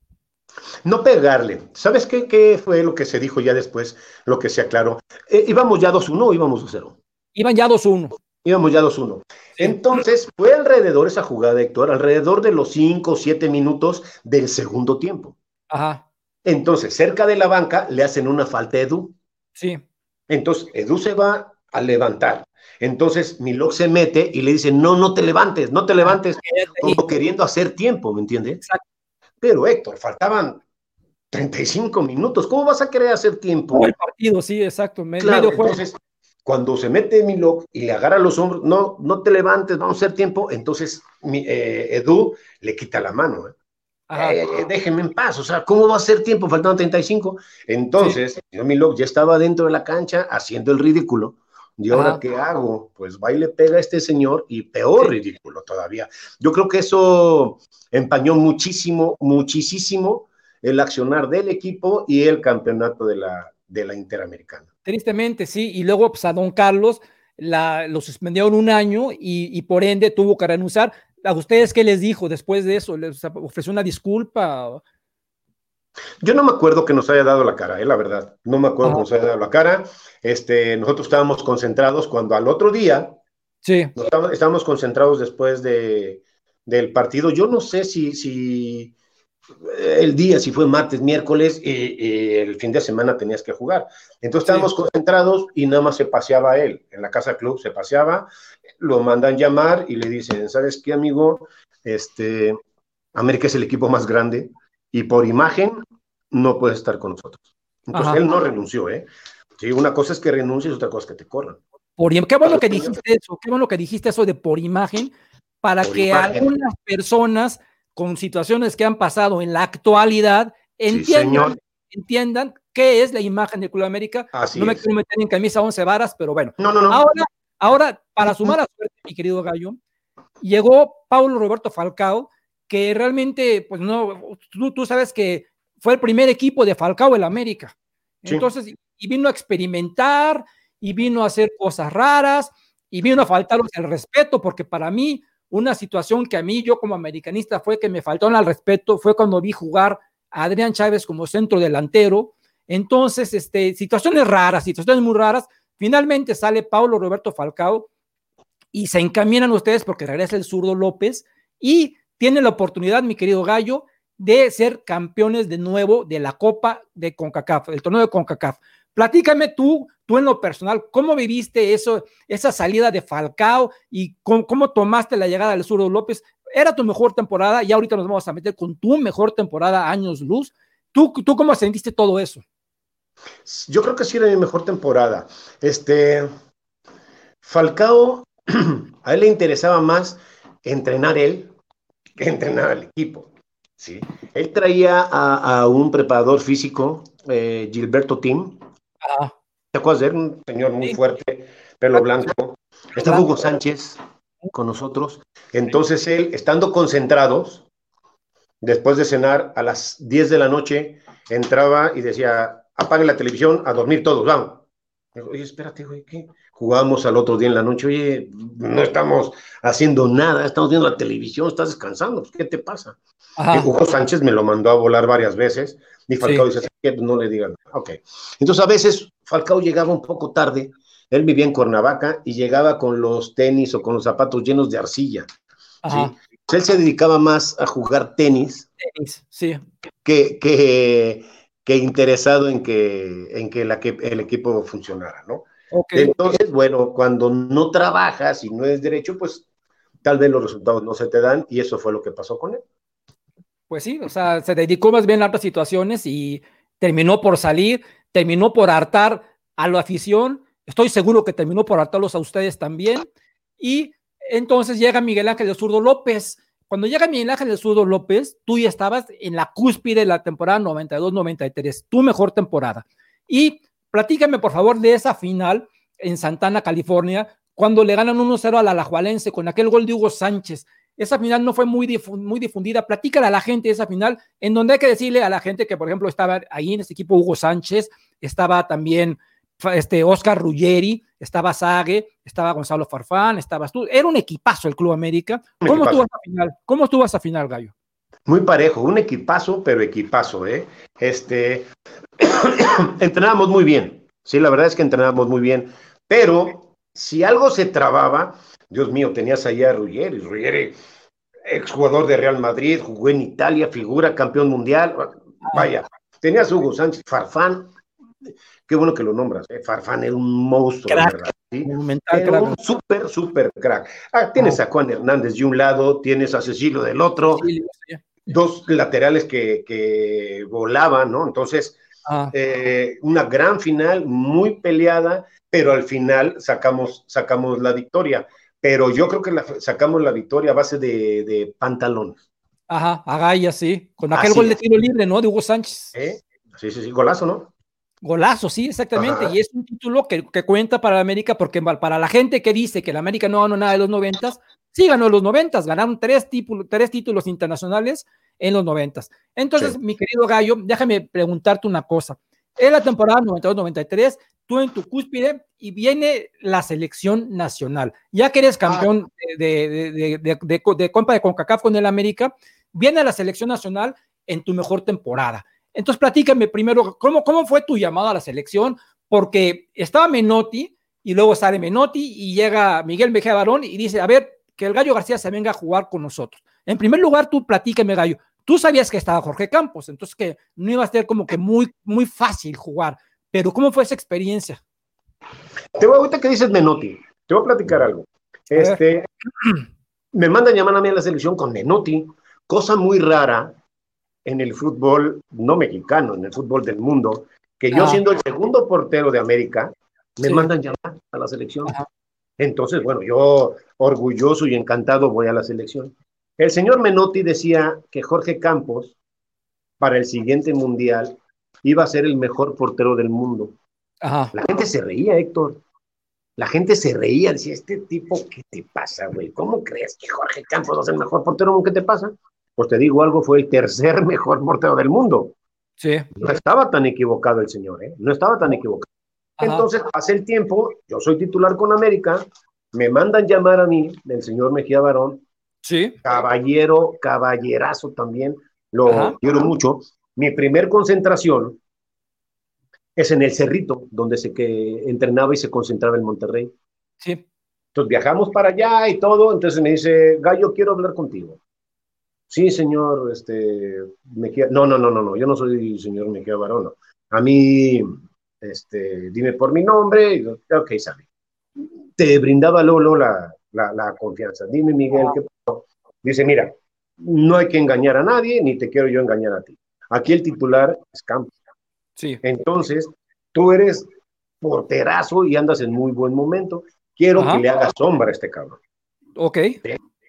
No pegarle. ¿Sabes qué, fue lo que se dijo ya después, lo que se aclaró? Eh, ¿Íbamos ya 2-1 o íbamos 2-0? Iban ya 2-1. Íbamos ya 2-1. Entonces, fue alrededor esa jugada, Héctor, alrededor de los 5 o 7 minutos del segundo tiempo. Ajá. Entonces, cerca de la banca le hacen una falta a Edu. Sí. Entonces, Edu se va a levantar. Entonces Milok se mete y le dice, no, no te levantes, no te levantes, como queriendo hacer tiempo, ¿me entiendes? Pero Héctor, faltaban 35 minutos, ¿cómo vas a querer hacer tiempo? el partido, sí, exacto. claro, entonces, cuando se mete Milok y le agarra los hombros, no, no te levantes, vamos a hacer tiempo, entonces eh, Edu le quita la mano. ¿eh? Eh, eh, déjenme en paz, o sea, ¿cómo va a ser tiempo? Faltan 35. Entonces, sí. Milok ya estaba dentro de la cancha haciendo el ridículo. ¿Y ahora qué hago? Pues va y le pega a este señor y peor ridículo todavía. Yo creo que eso empañó muchísimo, muchísimo el accionar del equipo y el campeonato de la, de la Interamericana. Tristemente, sí. Y luego, pues a Don Carlos la, lo suspendieron un año y, y por ende tuvo que renunciar. ¿A ustedes qué les dijo después de eso? ¿Les ofreció una disculpa? Yo no me acuerdo que nos haya dado la cara, eh, la verdad. No me acuerdo que nos haya dado la cara. Este, nosotros estábamos concentrados cuando al otro día, sí. estábamos, estábamos, concentrados después de, del partido. Yo no sé si, si el día, si fue martes, miércoles, y, y, el fin de semana tenías que jugar. Entonces estábamos sí. concentrados y nada más se paseaba él. En la casa club se paseaba, lo mandan llamar y le dicen, ¿sabes qué, amigo? Este, América es el equipo más grande y por imagen no puedes estar con nosotros. Entonces Ajá. él no renunció, ¿eh? Sí, una cosa es que renuncies, otra cosa es que te corran. Por, qué bueno que dijiste eso, qué bueno que dijiste eso de por imagen, para por que imagen. algunas personas con situaciones que han pasado en la actualidad entiendan, sí, entiendan qué es la imagen del Club América. Así no me es. quiero meter en camisa 11 varas, pero bueno. No, no, no. Ahora, ahora, para sumar a suerte, mi querido Gallo, llegó Paulo Roberto Falcao, que realmente, pues no, tú, tú sabes que fue el primer equipo de Falcao en la América. Entonces, y vino a experimentar, y vino a hacer cosas raras, y vino a faltarles el respeto, porque para mí, una situación que a mí, yo como americanista, fue que me faltó al respeto, fue cuando vi jugar a Adrián Chávez como centro delantero. Entonces, este, situaciones raras, situaciones muy raras. Finalmente sale Paulo Roberto Falcao y se encaminan ustedes porque regresa el zurdo López y tiene la oportunidad, mi querido Gallo, de ser campeones de nuevo de la Copa de CONCACAF, el torneo de CONCACAF. Platícame tú, tú en lo personal, ¿cómo viviste eso, esa salida de Falcao y cómo, tomaste la llegada del zurdo López? ¿Era tu mejor temporada? Y ahorita nos vamos a meter con tu mejor temporada, años luz. ¿Tú, tú cómo sentiste todo eso? Yo creo que sí era mi mejor temporada. Este, Falcao, a él le interesaba más entrenar él que entrenar al equipo. ¿sí? Él traía a, a un preparador físico, eh, Gilberto Tim. ¿Te acuerdas de él? Un señor muy fuerte, pelo blanco. Estaba Hugo Sánchez con nosotros. Entonces él, estando concentrados, después de cenar a las 10 de la noche, entraba y decía, apague la televisión, a dormir todos, vamos. Digo, oye, espérate, güey, ¿qué? Jugábamos al otro día en la noche, oye, no estamos haciendo nada, estamos viendo la televisión, estás descansando, pues, ¿qué te pasa? Ajá. Y Hugo Sánchez me lo mandó a volar varias veces, y Falcao sí. dice, que no le digan, ok. Entonces a veces Falcao llegaba un poco tarde, él vivía en Cuernavaca y llegaba con los tenis o con los zapatos llenos de arcilla. Ajá. ¿sí? Él se dedicaba más a jugar tenis, tenis sí. que, que, que interesado en que, en que, la, que el equipo funcionara, ¿no? Okay, Entonces, bueno, cuando no trabajas y no es derecho, pues tal vez los resultados no se te dan y eso fue lo que pasó con él. Pues sí, o sea, se dedicó más bien a otras situaciones y terminó por salir, terminó por hartar a la afición, estoy seguro que terminó por hartarlos a ustedes también, y entonces llega Miguel Ángel de Zurdo López. Cuando llega Miguel Ángel de Zurdo López, tú ya estabas en la cúspide de la temporada 92-93, tu mejor temporada. Y platícame, por favor, de esa final en Santana, California, cuando le ganan 1-0 al Alajualense con aquel gol de Hugo Sánchez. Esa final no fue muy, difu muy difundida. Platícala a la gente esa final, en donde hay que decirle a la gente que, por ejemplo, estaba ahí en ese equipo Hugo Sánchez, estaba también este, Oscar Ruggeri, estaba Sague, estaba Gonzalo Farfán, estabas tú. Era un equipazo el Club América. ¿Cómo estuvo esa final? ¿Cómo estuvo esa final, Gallo? Muy parejo, un equipazo, pero equipazo, ¿eh? Este, entrenábamos muy bien, sí, la verdad es que entrenábamos muy bien, pero si algo se trababa, Dios mío, tenías ahí a Ruggeri, Ruggeri, exjugador de Real Madrid, jugó en Italia, figura, campeón mundial, vaya, tenías Hugo Sánchez, Farfán, qué bueno que lo nombras, ¿eh? Farfán era un monstruo, ¿verdad? ¿Sí? un súper, súper crack. Ah, tienes a Juan Hernández de un lado, tienes a Cecilio del otro, dos laterales que, volaban, ¿no? Entonces, ah. eh, una gran final, muy peleada, pero al final sacamos, sacamos la victoria. Pero yo creo que sacamos la victoria a base de, de pantalones. Ajá, Agaya, sí, con aquel gol de tiro libre, ¿no? De Hugo Sánchez. ¿Eh? Sí, sí, sí, golazo, ¿no? Golazo, sí, exactamente. Y es un título que, que, cuenta para la América, porque para la gente que dice que la América no ganó nada de los noventas, sí ganó los noventas, ganaron tres, títulos, tres títulos internacionales en los noventas. Entonces, mi querido Gallo, déjame preguntarte una cosa. En la temporada 92-93, tú en tu cúspide y viene la selección nacional. Ya que eres campeón de, de, de, de, de Compa de CONCACAF con el América, viene la selección nacional en tu mejor temporada. Entonces, platícame primero, ¿cómo, ¿cómo fue tu llamada a la selección? Porque estaba Menotti y luego sale Menotti y llega Miguel Mejía Barón y dice, a ver, que el Gallo García se venga a jugar con nosotros. En primer lugar, tú platícame, Gallo. Tú sabías que estaba Jorge Campos, entonces que no iba a ser como que muy, muy fácil jugar, pero ¿cómo fue esa experiencia? Te voy, ahorita que dices Menotti, te voy a platicar algo. Este, me mandan llamar a mí a la selección con Menotti, cosa muy rara, en el fútbol no mexicano, en el fútbol del mundo, que yo siendo el segundo portero de América, me mandan llamar a la selección. Entonces, bueno, yo orgulloso y encantado voy a la selección. El señor Menotti decía que Jorge Campos, para el siguiente mundial, iba a ser el mejor portero del mundo. La gente se reía, Héctor. La gente se reía, decía, este tipo, ¿qué te pasa, güey? ¿Cómo crees que Jorge Campos va a ser el mejor portero? ¿Qué te pasa? pues te digo algo, fue el tercer mejor portero del mundo. Sí. No estaba tan equivocado el señor, ¿eh? No estaba tan equivocado. Entonces, hace el tiempo, yo soy titular con América, me mandan llamar a mí, del señor Mejía Barón. Sí. Caballero, caballerazo también, lo quiero mucho. Mi primer concentración es en el Cerrito, donde se que entrenaba y se concentraba en Monterrey. Sí. Entonces viajamos para allá y todo, entonces me dice, Gallo, quiero hablar contigo. Sí, señor, este, Mejía, no, no, no, no, no, yo no soy señor Mejía Barón, A mí, este, dime por mi nombre, y, ok, sabe. Te brindaba Lolo la, la, confianza. Dime, Miguel, ¿qué pasó? Dice, mira, no hay que engañar a nadie, ni te quiero yo engañar a ti. Aquí el titular es Campos. Sí. Entonces, tú eres porterazo y andas en muy buen momento. Quiero que le hagas sombra a este cabrón. Ok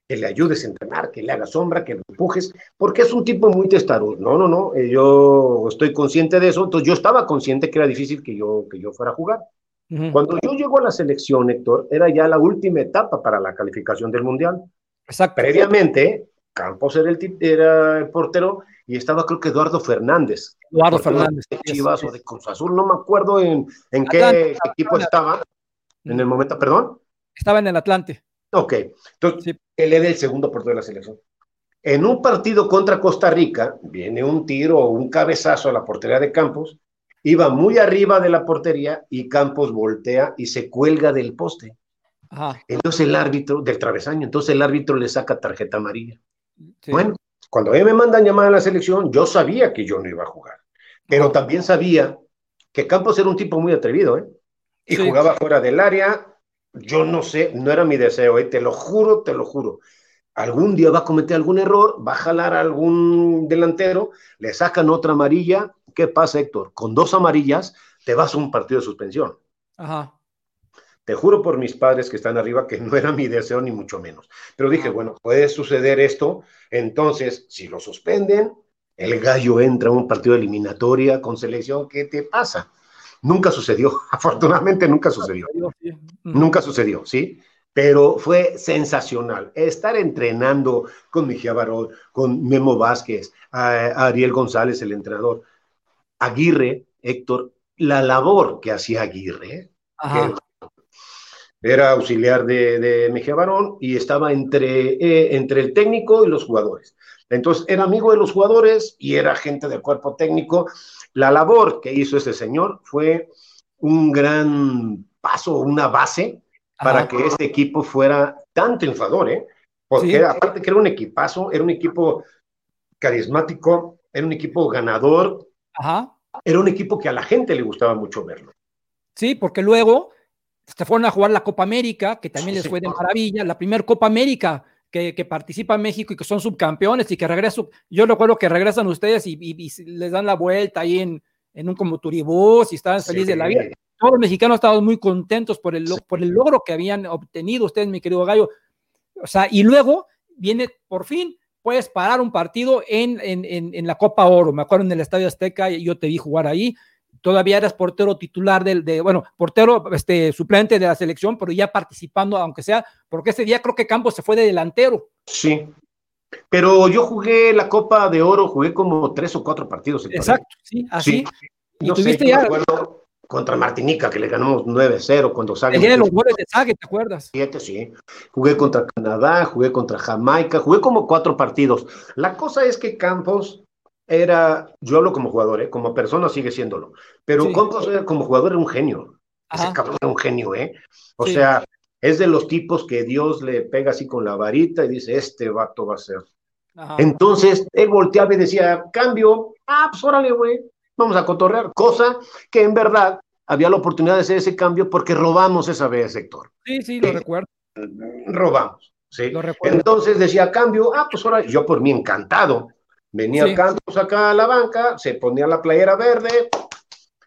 que le ayudes a entrenar, que le hagas sombra, que lo empujes, porque es un tipo muy testarudo. No, no, no, eh, yo estoy consciente de eso, entonces yo estaba consciente que era difícil que yo, que yo fuera a jugar. Cuando yo llego a la selección, Héctor, era ya la última etapa para la calificación del Mundial. Exacto. Previamente, Campos era el, era el portero y estaba creo que Eduardo Fernández. Eduardo Fernández. De Chivas o de Cruz Azul, no me acuerdo en, en qué equipo estaba en el momento, perdón. Estaba en el Atlante. Ok, entonces él era el segundo portero de la selección. En un partido contra Costa Rica, viene un tiro o un cabezazo a la portería de Campos, iba muy arriba de la portería y Campos voltea y se cuelga del poste. Entonces el árbitro, del travesaño, entonces el árbitro le saca tarjeta amarilla. Bueno, cuando a mí me mandan llamar a la selección, yo sabía que yo no iba a jugar, pero también sabía que Campos era un tipo muy atrevido, ¿eh? Y jugaba fuera del área, yo no sé, no era mi deseo, ¿eh? te lo juro, te lo juro. Algún día va a cometer algún error, va a jalar a algún delantero, le sacan otra amarilla. ¿Qué pasa, Héctor? Con dos amarillas te vas a un partido de suspensión. Ajá. Te juro por mis padres que están arriba que no era mi deseo ni mucho menos. Pero dije, bueno, puede suceder esto. Entonces, si lo suspenden, el gallo entra a un partido de eliminatoria con selección. ¿Qué te pasa? Nunca sucedió, afortunadamente nunca sucedió. Nunca sucedió, ¿sí? Pero fue sensacional. Estar entrenando con Mejía Barón, con Memo Vázquez, Ariel González, el entrenador, Aguirre, Héctor, la labor que hacía Aguirre, era auxiliar de, Mejía Barón y estaba entre, eh, entre el técnico y los jugadores. Entonces era amigo de los jugadores y era gente del cuerpo técnico la labor que hizo ese señor fue un gran paso, una base para que este equipo fuera tan triunfador, ¿eh? Porque aparte que era un equipazo, era un equipo carismático, era un equipo ganador. Ajá. era un equipo que a la gente le gustaba mucho verlo. Sí, porque luego se fueron a jugar la Copa América, que también les fue de maravilla, la primera Copa América que, participa México y que son subcampeones y que regresan, yo recuerdo que regresan ustedes y, les dan la vuelta ahí en, en un como turibús y estaban felices de la vida. Todos los mexicanos estaban muy contentos por el, por el logro que habían obtenido ustedes, mi querido Gallo. O sea, y luego viene por fin, puedes parar un partido en, en, en, la Copa Oro. Me acuerdo en el Estadio Azteca, yo te vi jugar ahí. Todavía eras portero titular del, de, bueno, portero este, suplente de la selección, pero ya participando, aunque sea, porque ese día creo que Campos se fue de delantero. Sí, pero yo jugué la Copa de Oro, jugué como tres o cuatro partidos. Exacto, sí, así. Y tuviste ya contra Martinica, que le ganamos 9-0 cuando Sague. los goles de Sague, ¿te acuerdas? Siete, sí. Jugué contra Canadá, jugué contra Jamaica, jugué como cuatro partidos. La cosa es que Campos era, yo hablo como jugador, ¿eh? como persona sigue siéndolo, pero Campos como jugador era un genio. Ese cabrón era un genio, ¿eh? O sea, es de los tipos que Dios le pega así con la varita y dice, este vato va a ser. Entonces, él volteaba y decía, cambio, ah, pues órale, güey, vamos a cotorrear, cosa que en verdad había la oportunidad de hacer ese cambio porque robamos esa vez, sector. Sí, sí, lo recuerdo. Robamos, sí. Entonces decía, cambio, ah, pues ahora yo por mí encantado. Venía sí. Campos acá a la banca, se ponía la playera verde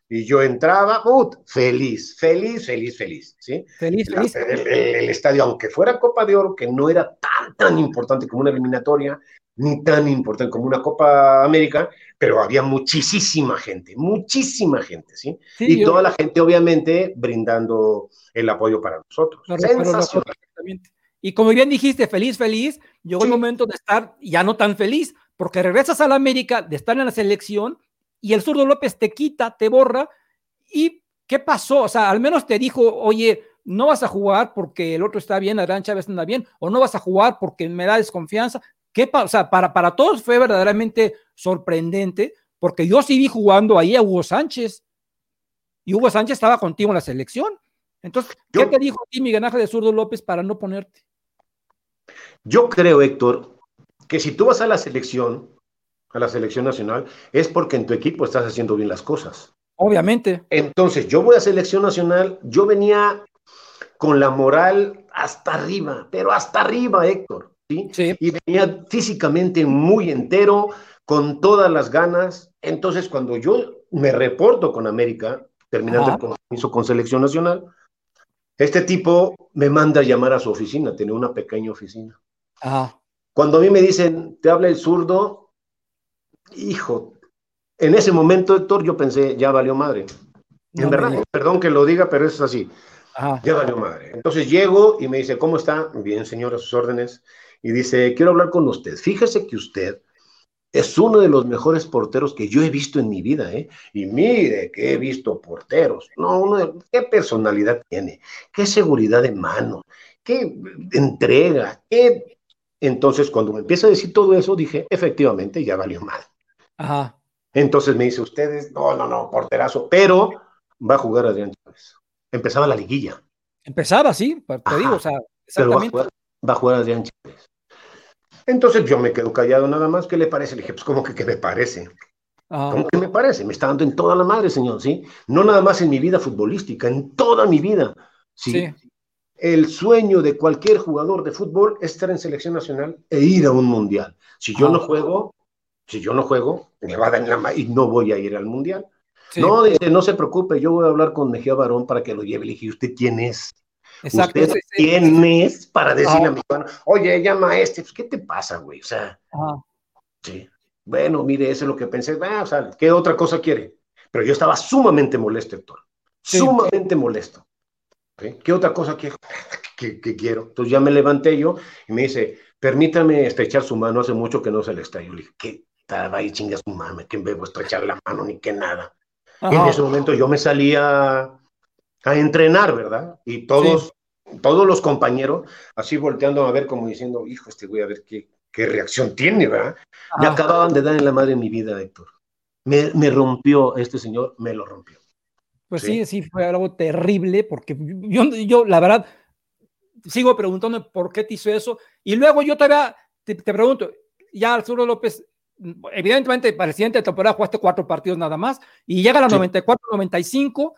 y yo entraba, uh, feliz, feliz, feliz, feliz, ¿sí? Feliz, feliz. El, el, estadio, aunque fuera Copa de Oro, que no era tan, tan importante como una eliminatoria, ni tan importante como una Copa América, pero había muchísima gente, muchísima gente, ¿sí? y toda la gente, obviamente, brindando el apoyo para nosotros. y como bien dijiste, feliz, feliz, llegó el momento de estar ya no tan feliz, porque regresas a la América, de estar en la selección, y el zurdo López te quita, te borra, y ¿qué pasó? O sea, al menos te dijo, oye, no vas a jugar porque el otro está bien, Adrián Chávez anda bien, o no vas a jugar porque me da desconfianza. ¿Qué o sea, para, para todos fue verdaderamente sorprendente, porque yo sí vi jugando ahí a Hugo Sánchez, y Hugo Sánchez estaba contigo en la selección. Entonces, ¿qué te dijo a ti Miguel Ángel de Zurdo López para no ponerte? Yo creo, Héctor, que si tú vas a la selección, a la selección nacional, es porque en tu equipo estás haciendo bien las cosas. Obviamente. Entonces, yo voy a selección nacional, yo venía con la moral hasta arriba, pero hasta arriba, Héctor. ¿sí? Y venía físicamente muy entero, con todas las ganas. Entonces, cuando yo me reporto con América, terminando el compromiso con Selección Nacional, este tipo me manda a llamar a su oficina, tiene una pequeña oficina. Cuando a mí me dicen, te habla el zurdo, hijo, en ese momento, Héctor, yo pensé, ya valió madre. en verdad, perdón que lo diga, pero es así. Ya valió madre. Entonces llego y me dice, ¿cómo está? Bien, señor, a sus órdenes y dice, quiero hablar con usted. Fíjese que usted es uno de los mejores porteros que yo he visto en mi vida, ¿eh? Y mire que he visto porteros. No, qué personalidad tiene, qué seguridad de mano, qué entrega, qué... Entonces, cuando me empieza a decir todo eso, dije, efectivamente, ya valió mal. Ajá. Entonces me dice, ustedes, no, no, no, porterazo, pero va a jugar Adrián Chávez. Empezaba la liguilla. Empezaba, sí, te digo, o sea, exactamente va a jugar Adrián Chávez. Entonces yo me quedo callado nada más. ¿Qué le parece? Le dije, pues, ¿cómo que qué me parece? ¿Cómo que me parece? Me está dando en toda la madre, señor, ¿sí? No nada más en mi vida futbolística, en toda mi vida. ¿sí? El sueño de cualquier jugador de fútbol es estar en selección nacional e ir a un mundial. Si yo no ah. juego, si yo no juego, me va a dar en la madre y no voy a ir al mundial. No, dice, no se preocupe, yo voy a hablar con Mejía Barón para que lo lleve. Le dije, ¿usted quién es? Exacto. ¿Quién es para decirle a mi hermano, oye, llama a este? Pues, ¿Qué te pasa, güey? O sea, sí. Bueno, mire, eso es lo que pensé. Ah, o sea, ¿qué otra cosa quiere? Pero yo estaba sumamente molesto, Héctor. Sumamente molesto. ¿Qué otra cosa quiero? que, quiero? Entonces ya me levanté yo y me dice, permítame estrechar su mano, hace mucho que no se le está. Yo le dije, ¿qué? Estaba ahí chinga su mano, que me voy a estrechar la mano ni que nada. Y en ese momento yo me salía a entrenar, ¿verdad? Y todos, todos los compañeros así volteando a ver como diciendo, hijo, este voy a ver qué, qué reacción tiene, ¿verdad? Me acababan de dar en la madre mi vida, Héctor. Me, me, rompió este señor, me lo rompió. Pues sí, sí, fue algo terrible, porque yo, yo, la verdad, sigo preguntando por qué te hizo eso. Y luego yo todavía te, te pregunto, ya Arturo López evidentemente para el siguiente temporada jugaste cuatro partidos nada más, y llega la 94-95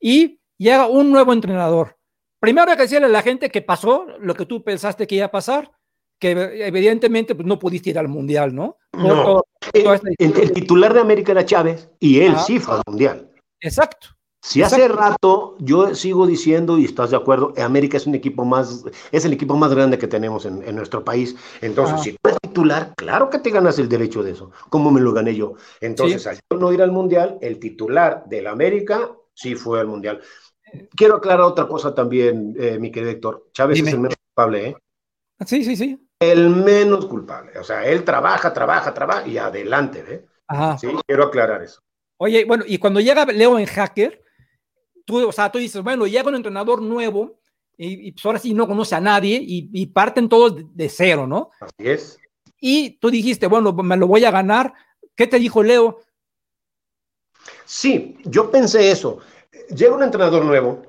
y llega un nuevo entrenador. Primero hay que decirle a la gente que pasó lo que tú pensaste que iba a pasar, que evidentemente pues, no pudiste ir al Mundial, ¿no? no. el, titular de América era Chávez y él sí fue al Mundial. Exacto. Si hace rato yo sigo diciendo, y estás de acuerdo, América es un equipo más, es el equipo más grande que tenemos en, nuestro país. Entonces, si tú eres titular, claro que te ganas el derecho de eso. ¿Cómo me lo gané yo? Entonces, al no ir al Mundial, el titular del América sí fue al Mundial. Quiero aclarar otra cosa también, eh, mi querido Héctor. Chávez es el menos culpable, ¿eh? Sí, sí, sí. El menos culpable. O sea, él trabaja, trabaja, trabaja y adelante, ¿eh? Ajá. Sí, quiero aclarar eso. Oye, bueno, y cuando llega Leo en Hacker, tú, o sea, tú dices, bueno, llega un entrenador nuevo y, pues ahora sí no conoce a nadie y, parten todos de, cero, ¿no? Así es. Y tú dijiste, bueno, me lo voy a ganar. ¿Qué te dijo Leo? Sí, yo pensé eso. Llega un entrenador nuevo,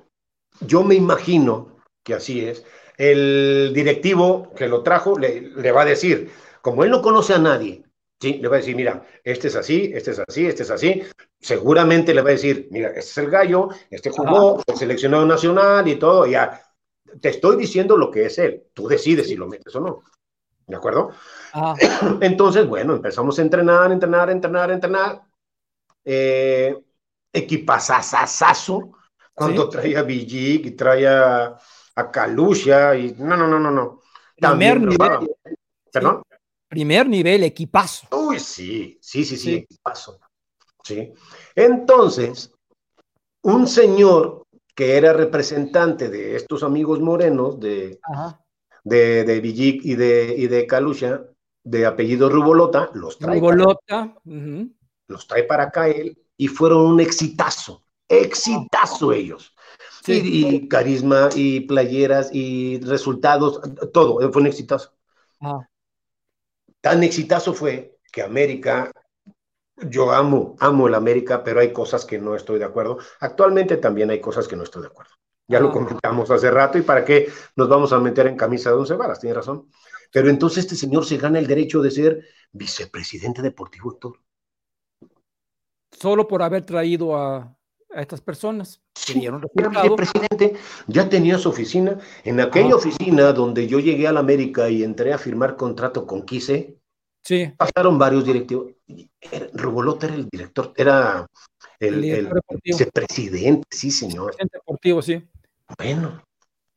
yo me imagino que así es. El directivo que lo trajo le, le va a decir, como él no conoce a nadie, Sí, le va a decir, mira, este es así, este es así, este es así. Seguramente le va a decir, mira, este es el gallo, este jugó, fue seleccionado nacional y todo, ya. Te estoy diciendo lo que es él. Tú decides si lo metes o no. ¿De acuerdo? Entonces, bueno, empezamos a entrenar, entrenar, entrenar, entrenar. Eh, equipazazazazo. Cuando traía a Villic y traía a Kalusha y no, no, no, no, no. También ¿Perdón? Primer nivel, equipazo. Uy, sí, sí, sí, sí, equipazo. Sí. Entonces, un señor que era representante de estos amigos morenos de, de, de Villic y de, y de Calucha, de apellido Rubolota, los trae, Rubolota. los trae para acá él y fueron un exitazo, exitazo ellos. Y, y, carisma y playeras y resultados, todo, fue un exitazo. Ah. Tan exitazo fue que América, yo amo, amo el América, pero hay cosas que no estoy de acuerdo. Actualmente también hay cosas que no estoy de acuerdo. Ya lo comentamos hace rato y para qué nos vamos a meter en camisa de once varas, tiene razón. Pero entonces este señor se gana el derecho de ser vicepresidente deportivo, Héctor. Solo por haber traído a, estas personas. Sí, el presidente ya tenía su oficina. En aquella oficina donde yo llegué a la América y entré a firmar contrato con Quise, sí. pasaron varios directivos. Rubolota era el director, era el, vicepresidente, sí, señor. deportivo, sí. Bueno,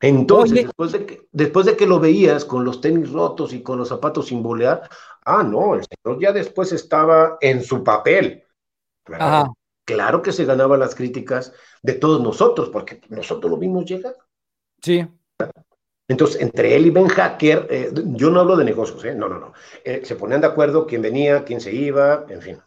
entonces, después de, que, después de que lo veías con los tenis rotos y con los zapatos sin bolear, ah, no, el señor ya después estaba en su papel. Ajá claro que se ganaba las críticas de todos nosotros, porque nosotros lo vimos llegar. Sí. Entonces, entre él y Ben Hacker, eh, yo no hablo de negocios, ¿eh? no, no, no. Eh, se ponían de acuerdo quién venía, quién se iba, en fin.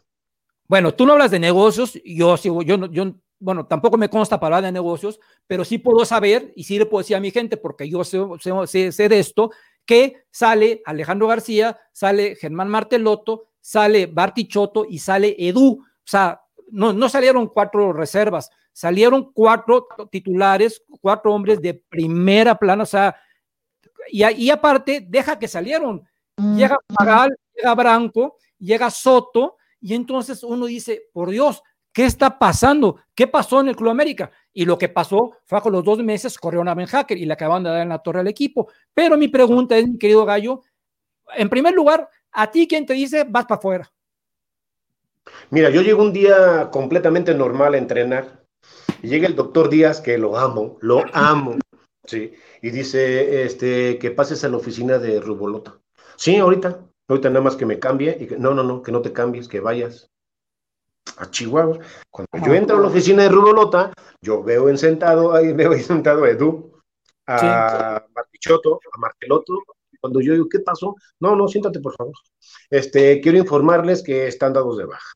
Bueno, tú no hablas de negocios, yo sigo, yo, yo, bueno, tampoco me consta para hablar de negocios, pero sí puedo saber y sí le puedo decir a mi gente, porque yo sé, sé, sé de esto, que sale Alejandro García, sale Germán Martelotto, sale Bartichotto y sale Edu. O sea, no, salieron cuatro reservas, salieron cuatro titulares, cuatro hombres de primera plana, o sea, y, aparte, deja que salieron. Llega Pagal, llega Branco, llega Soto, y entonces uno dice, por Dios, ¿qué está pasando? ¿Qué pasó en el Club América? Y lo que pasó fue con los dos meses corrió a Ben Hacker y le acaban de dar en la torre al equipo. Pero mi pregunta es, mi querido Gallo, en primer lugar, ¿a ti quién te dice vas para afuera? Mira, yo llego un día completamente normal a entrenar y llega el doctor Díaz, que lo amo, lo amo, sí, y dice este, que pases a la oficina de Rubolota. Sí, ahorita, ahorita nada más que me cambie y que no, no, no, que no te cambies, que vayas a Chihuahua. Cuando yo entro a la oficina de Rubolota, yo veo en sentado, ahí veo ahí sentado a Edu, a Martichoto, a Marteloto, cuando yo digo, ¿qué pasó? No, no, siéntate, por favor. Este, quiero informarles que están dados de baja.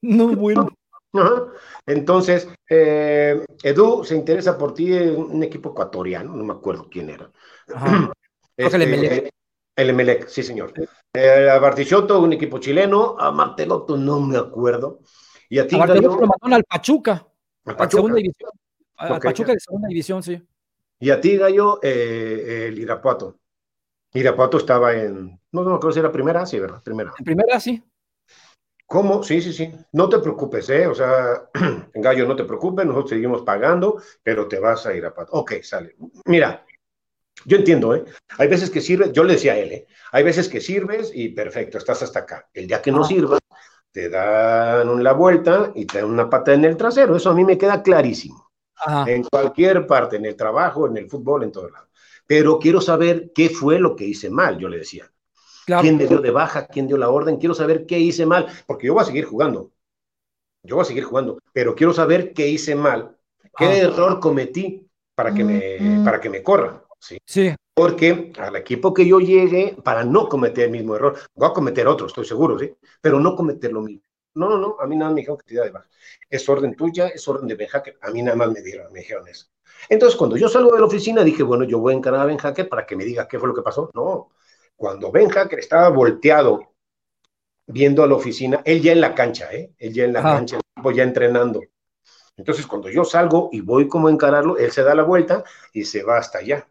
No, bueno. Entonces, eh, Edu se interesa por ti en un equipo ecuatoriano, no me acuerdo quién era. Este, el Emelec. El Emelec, sí, señor. Eh, a Bartichotto, un equipo chileno. A Martelotto, no me acuerdo. Y a ti, a Martelotto lo mandaron al Pachuca. Al Pachuca. Segunda división. Al Pachuca de segunda división, sí. Y a ti, Gallo, eh, el Irapuato. Irapuato estaba en, no, no creo si era primera, sí, ¿verdad? Primera. En primera, sí. ¿Cómo? Sí, sí, sí. No te preocupes, ¿eh? O sea, Gallo, no te preocupes, nosotros seguimos pagando, pero te vas a ir a Pato. Ok, sale. Mira, yo entiendo, ¿eh? Hay veces que sirve, yo le decía a él, ¿eh? Hay veces que sirves y perfecto, estás hasta acá. El día que no sirva, te dan la vuelta y te dan una pata en el trasero. Eso a mí me queda clarísimo. En cualquier parte, en el trabajo, en el fútbol, en todo lado. Pero quiero saber qué fue lo que hice mal, yo le decía. ¿Quién me dio de baja? ¿Quién dio la orden? Quiero saber qué hice mal, porque yo voy a seguir jugando. Yo voy a seguir jugando, pero quiero saber qué hice mal, qué ah. error cometí para que me, mm. para que me corran. ¿sí? sí. Porque al equipo que yo llegue, para no cometer el mismo error, voy a cometer otro, estoy seguro, ¿sí? Pero no cometer lo mismo. No, no, no, a mí nada me dijeron que te da de baja. Es orden tuya, es orden de Ben Hacker. A mí nada más me dieron, me dijeron eso. Entonces, cuando yo salgo de la oficina, dije, bueno, yo voy a encarar a Ben Hacker para que me diga qué fue lo que pasó. No, cuando Ben Hacker estaba volteado viendo a la oficina, él ya en la cancha, ¿eh? Él ya en la cancha, ya entrenando. Entonces, cuando yo salgo y voy como a encararlo, él se da la vuelta y se va hasta allá.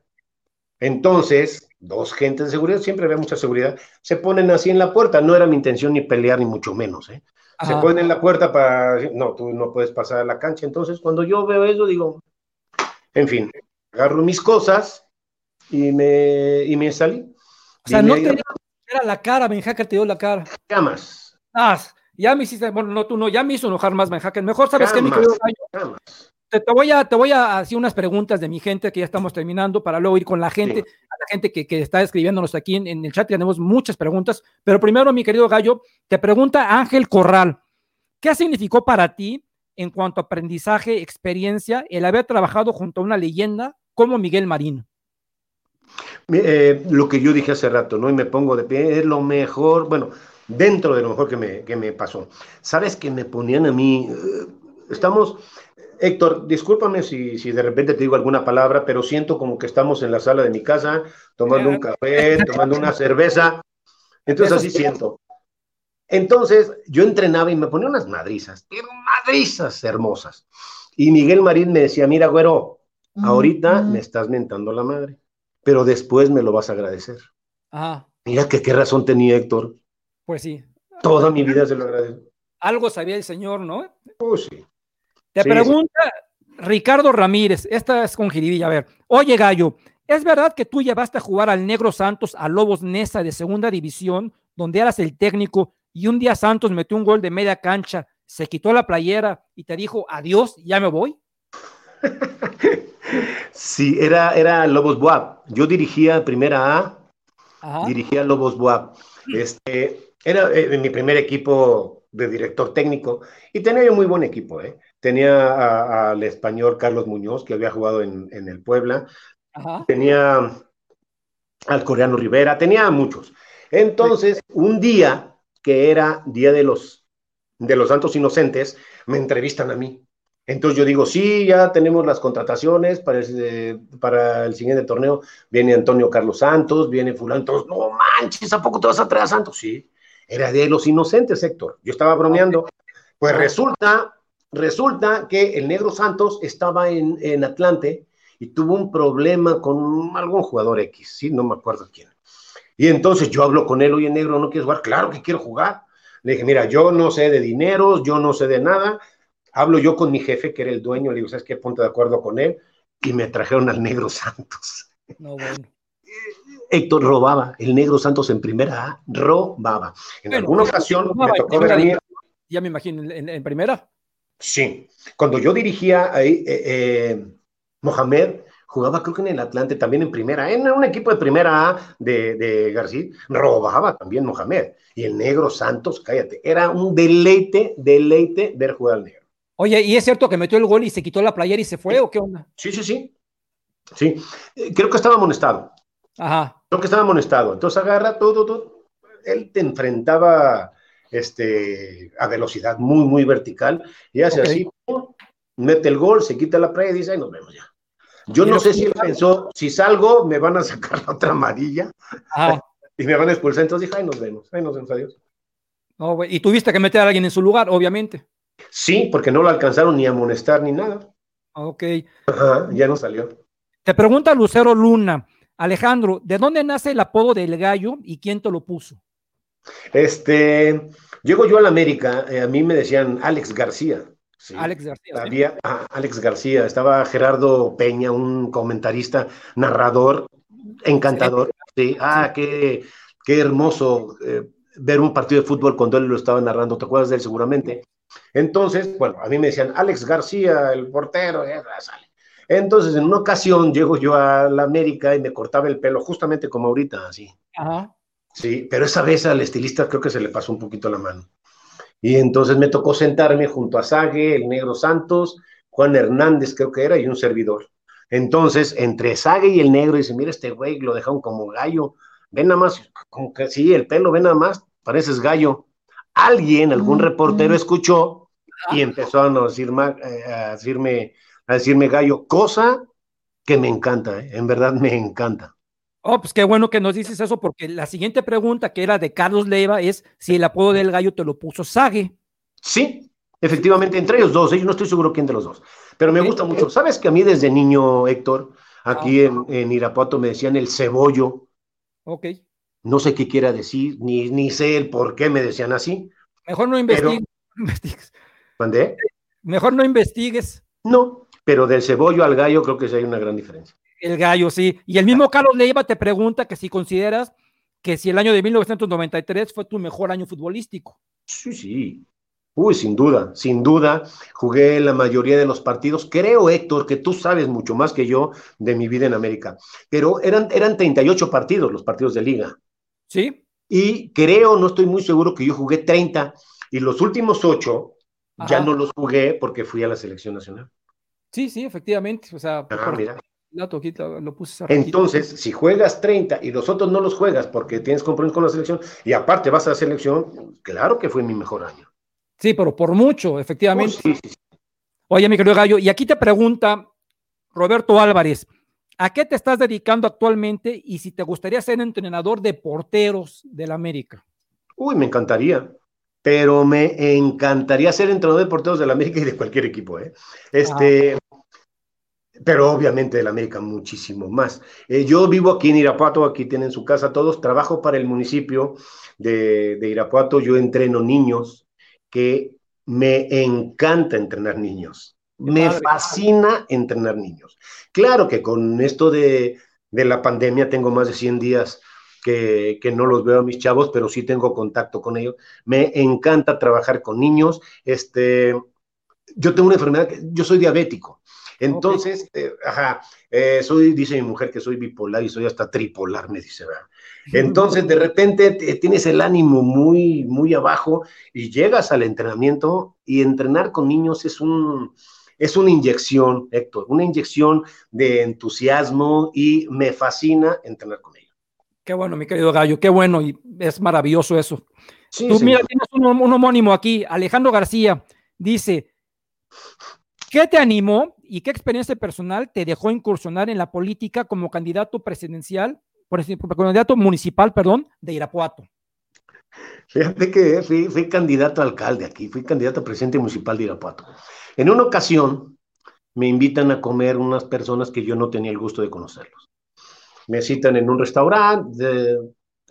Entonces, dos gentes de seguridad, siempre había mucha seguridad, se ponen así en la puerta. No era mi intención ni pelear, ni mucho menos, ¿eh? Se ponen en la puerta para, no, tú no puedes pasar a la cancha. Entonces, cuando yo veo eso, digo, en fin, agarro mis cosas y me, y me salí. O sea, no te era la cara, Ben Hacker te dio la cara. Ya más. Ah, ya me hiciste, bueno, no, tú no, ya me hizo enojar más Ben Hacker. Mejor, ¿sabes qué, mi querido Te, te, voy a, te voy a hacer unas preguntas de mi gente que ya estamos terminando para luego ir con la gente, a la gente que, que, está escribiéndonos aquí en, en el chat. Tenemos muchas preguntas, pero primero, mi querido Gallo, te pregunta Ángel Corral, ¿qué significó para ti en cuanto a aprendizaje, experiencia, el haber trabajado junto a una leyenda como Miguel Marín? Eh, lo que yo dije hace rato, ¿no? Y me pongo de pie, es lo mejor, bueno, dentro de lo mejor que me, que me pasó. ¿Sabes que me ponían a mí? Eh, estamos, Héctor, discúlpame si, si de repente te digo alguna palabra, pero siento como que estamos en la sala de mi casa, tomando un café, tomando una cerveza. Entonces así siento. Entonces yo entrenaba y me ponía unas madrizas, madrizas hermosas. Y Miguel Marín me decía, mira, güero, ahorita me estás mentando la madre pero después me lo vas a agradecer. Ajá. Mira que qué razón tenía Héctor. Pues sí. Toda mi vida se lo agradezco. Algo sabía el señor, ¿no? Pues sí. Te pregunta Ricardo Ramírez, esta es con jiribilla, a ver, oye Gallo, ¿es verdad que tú llevaste a jugar al Negro Santos a Lobos Nesa de segunda división, donde eras el técnico, y un día Santos metió un gol de media cancha, se quitó la playera y te dijo, adiós, ya me voy? Sí, era, era Lobos Buap. Yo dirigía Primera A, dirigía Lobos Buap. Este, era eh, mi primer equipo de director técnico y tenía muy buen equipo. ¿eh? Tenía al español Carlos Muñoz, que había jugado en, el Puebla. Tenía al coreano Rivera, tenía muchos. Entonces, un día que era Día de los, de los Santos Inocentes, me entrevistan a mí. Entonces yo digo, sí, ya tenemos las contrataciones para el, eh, para el siguiente torneo. Viene Antonio Carlos Santos, viene fulano. Entonces, no manches, ¿a poco te vas a traer a Santos? Sí, era de los inocentes, Héctor. Yo estaba bromeando. Pues resulta, resulta que el negro Santos estaba en, en Atlante y tuvo un problema con algún jugador X, sí, no me acuerdo quién. Y entonces yo hablo con él, oye, negro, ¿no quieres jugar? Claro que quiero jugar. Le dije, mira, yo no sé de dineros, yo no sé de nada, Hablo yo con mi jefe, que era el dueño, le digo, ¿sabes qué? Ponte de acuerdo con él. Y me trajeron al Negro Santos. No, bueno. Héctor robaba, el Negro Santos en primera A, robaba. En alguna ocasión me tocó ver a mí. Ya me imagino, ¿en, primera? Sí. Cuando yo dirigía ahí, eh, eh, Mohamed jugaba creo que en el Atlante, también en primera, en un equipo de primera A de, de García, robaba también Mohamed. Y el negro Santos, cállate, era un deleite, deleite ver jugar al negro. Oye, ¿y es cierto que metió el gol y se quitó la playera y se fue o qué onda? Sí, sí, sí. Sí, eh, creo que estaba amonestado. Ajá. Creo que estaba amonestado. Entonces agarra todo, todo. Él te enfrentaba este, a velocidad muy, muy vertical y hace así, mete el gol, se quita la playera y dice, ahí nos vemos ya. Yo no sé si él pensó, si salgo, me van a sacar la otra amarilla y me van a expulsar. Entonces dije, ahí nos vemos, ahí nos vemos, adiós. No, y tuviste que meter a alguien en su lugar, obviamente. Sí, porque no lo alcanzaron ni a amonestar ni nada. Ok. ya no salió. Te pregunta Lucero Luna, Alejandro, ¿de dónde nace el apodo del gallo y quién te lo puso? Este, llego yo a la América, eh, a mí me decían Alex García. Alex García. Había, Alex García, estaba Gerardo Peña, un comentarista, narrador, encantador. Sí, ah, qué, qué hermoso eh, ver un partido de fútbol cuando él lo estaba narrando, ¿te acuerdas de él seguramente? Entonces, bueno, a mí me decían, Alex García, el portero, sale. Entonces, en una ocasión llego yo a la América y me cortaba el pelo, justamente como ahorita, así. Ajá. Sí, pero esa vez al estilista creo que se le pasó un poquito la mano. Y entonces me tocó sentarme junto a Sague, el Negro Santos, Juan Hernández creo que era, y un servidor. Entonces, entre Sague y el Negro, dice, mira este güey, lo dejaron como gallo. Ven nada más, como que sí, el pelo, ven nada más, pareces gallo. Alguien, algún reportero escuchó y empezó a, decir, eh, a, decirme, a decirme gallo, cosa que me encanta, ¿eh? en verdad me encanta. Oh, pues qué bueno que nos dices eso, porque la siguiente pregunta, que era de Carlos Leiva, es si el apodo del gallo te lo puso Sague. Sí, efectivamente, entre ellos dos, ¿eh? yo no estoy seguro quién de los dos, pero me gusta mucho. ¿Sabes que a mí desde niño, Héctor, aquí ah. en, Irapuato me decían el cebollo? Ok. No sé qué quiera decir, ni, ni sé el por qué me decían así. Mejor no investigues. Mejor no investigues. No, pero del cebollo al gallo creo que sí hay una gran diferencia. El gallo, sí. Y el mismo Carlos Leiva te pregunta que si consideras que si el año de 1993 fue tu mejor año futbolístico. Sí, sí. Uy, sin duda, sin duda. Jugué la mayoría de los partidos. Creo, Héctor, que tú sabes mucho más que yo de mi vida en América. Pero eran, eran 38 partidos los partidos de liga. Sí. Y creo, no estoy muy seguro que yo jugué 30 y los últimos 8 ya no los jugué porque fui a la selección nacional. Sí, sí, efectivamente. O sea, ah, mira. Entonces, si juegas 30 y los otros no los juegas porque tienes compromiso con la selección y aparte vas a la selección, claro que fue mi mejor año. Sí, pero por mucho, efectivamente. Oh, Oye, mi querido Gallo, y aquí te pregunta Roberto Álvarez, ¿a qué te estás dedicando actualmente y si te gustaría ser entrenador de porteros del América? Uy, me encantaría, pero me encantaría ser entrenador de porteros del América y de cualquier equipo, ¿eh? Este, pero obviamente del América muchísimo más. Eh, yo vivo aquí en Irapuato, aquí tienen su casa todos, trabajo para el municipio de, Irapuato, yo entreno niños, que me encanta entrenar niños, me fascina entrenar niños. Claro que con esto de, la pandemia tengo más de 100 días que, que, no los veo a mis chavos, pero sí tengo contacto con ellos. Me encanta trabajar con niños. Este, yo tengo una enfermedad, yo soy diabético. Entonces, eh, ajá, eh, soy, dice mi mujer que soy bipolar y soy hasta tripolar, me dice, ¿verdad? Entonces, de repente tienes el ánimo muy, muy abajo y llegas al entrenamiento y entrenar con niños es un, es una inyección, Héctor, una inyección de entusiasmo y me fascina entrenar con ellos. Qué bueno, mi querido Gallo, qué bueno y es maravilloso eso. Tú mira, tienes un, un homónimo aquí, Alejandro García, dice, ¿Qué te animó y qué experiencia personal te dejó incursionar en la política como candidato presidencial, por ejemplo, candidato municipal, perdón, de Irapuato? Fíjate que fui, fui, candidato a alcalde aquí, fui candidato a presidente municipal de Irapuato. En una ocasión me invitan a comer unas personas que yo no tenía el gusto de conocerlos. Me citan en un restaurante,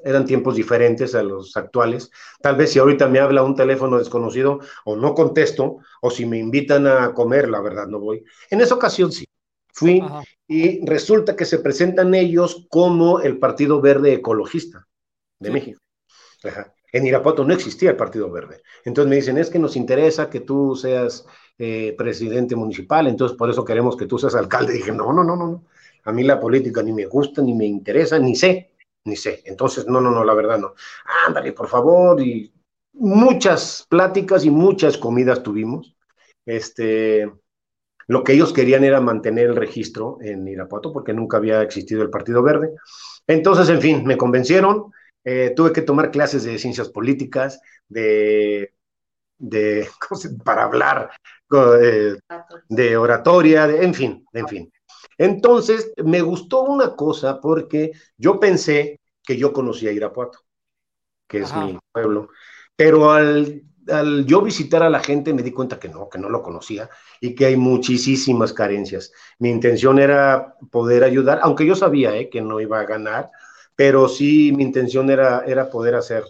eran tiempos diferentes a los actuales. Tal vez si ahorita me habla un teléfono desconocido o no contesto, o si me invitan a comer, la verdad no voy. En esa ocasión sí, fui y resulta que se presentan ellos como el Partido Verde Ecologista de México. En Irapuato no existía el Partido Verde. Entonces me dicen, es que nos interesa que tú seas eh, presidente municipal, entonces por eso queremos que tú seas alcalde. dije, no, no, no, no. A mí la política ni me gusta, ni me interesa, ni sé ni sé. Entonces, no, no, no, la verdad no. Ándale, por favor, y muchas pláticas y muchas comidas tuvimos. Este, lo que ellos querían era mantener el registro en Irapuato porque nunca había existido el Partido Verde. Entonces, en fin, me convencieron. Eh, tuve que tomar clases de ciencias políticas, de, de para hablar, eh, de oratoria, de, en fin, en fin. Entonces, me gustó una cosa porque yo pensé que yo conocía Irapuato, que es mi pueblo, pero al, yo visitar a la gente me di cuenta que no, que no lo conocía y que hay muchísimas carencias. Mi intención era poder ayudar, aunque yo sabía eh, que no iba a ganar, pero sí mi intención era, era poder hacer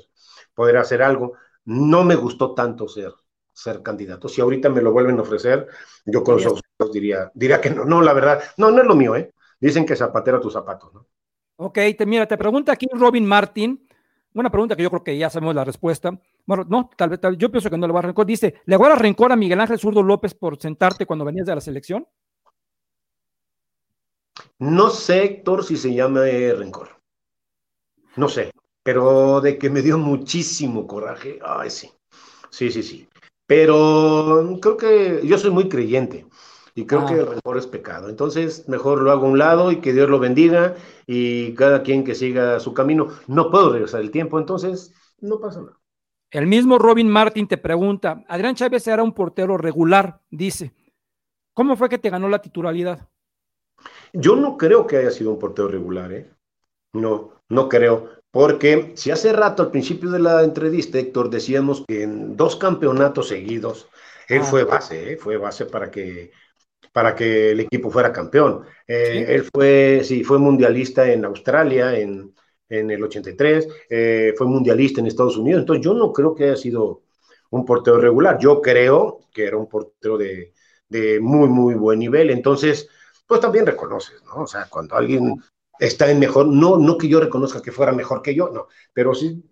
poder hacer algo. No me gustó tanto ser, ser candidato. Si ahorita me lo vuelven a ofrecer, yo con los diría, diría que no, no, la verdad, no, no es lo mío, ¿eh? Dicen que zapatero tus zapatos, ¿no? Ok, te, mira, te pregunta aquí Robin Martin, una pregunta que yo creo que ya sabemos la respuesta. Bueno, no, tal vez, yo pienso que no le va a rencor. Dice, ¿le guarda rencor a Miguel Ángel Zurdo López por sentarte cuando venías de la selección? No sé, Héctor, si se llama rencor. No sé, pero de que me dio muchísimo coraje. Ay, sí. Sí, sí, sí. Pero creo que yo soy muy creyente y creo que el rencor es pecado. Entonces, mejor lo hago a un lado y que Dios lo bendiga y cada quien que siga su camino. No puedo regresar el tiempo, entonces no pasa nada. El mismo Robin Martin te pregunta, Adrián Chávez era un portero regular, dice. ¿Cómo fue que te ganó la titularidad? Yo no creo que haya sido un portero regular, ¿eh? No, no creo. Porque si hace rato, al principio de la entrevista, Héctor, decíamos que en dos campeonatos seguidos, él ah. fue base, ¿eh? fue base para que, para que el equipo fuera campeón. Eh, él fue, sí, fue mundialista en Australia en, en el 83, eh, fue mundialista en Estados Unidos. Entonces, yo no creo que haya sido un portero regular. Yo creo que era un portero de, de muy, muy buen nivel. Entonces, pues también reconoces, ¿no? O sea, cuando alguien está en mejor, no, no que yo reconozca que fuera mejor que yo, no, pero si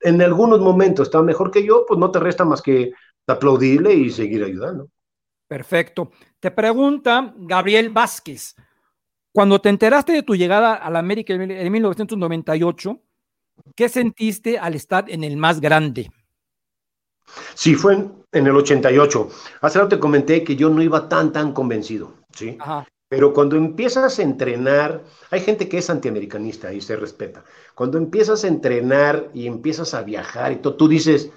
en algunos momentos está mejor que yo, pues no te resta más que aplaudirle y seguir ayudando. Perfecto. Te pregunta Gabriel Vázquez, cuando te enteraste de tu llegada a la América en 1998, ¿qué sentiste al estar en el más grande? Sí, fue en, el 88. Hace rato te comenté que yo no iba tan, tan convencido, ¿sí? Pero cuando empiezas a entrenar, hay gente que es antiamericanista y se respeta. Cuando empiezas a entrenar y empiezas a viajar y todo, tú dices,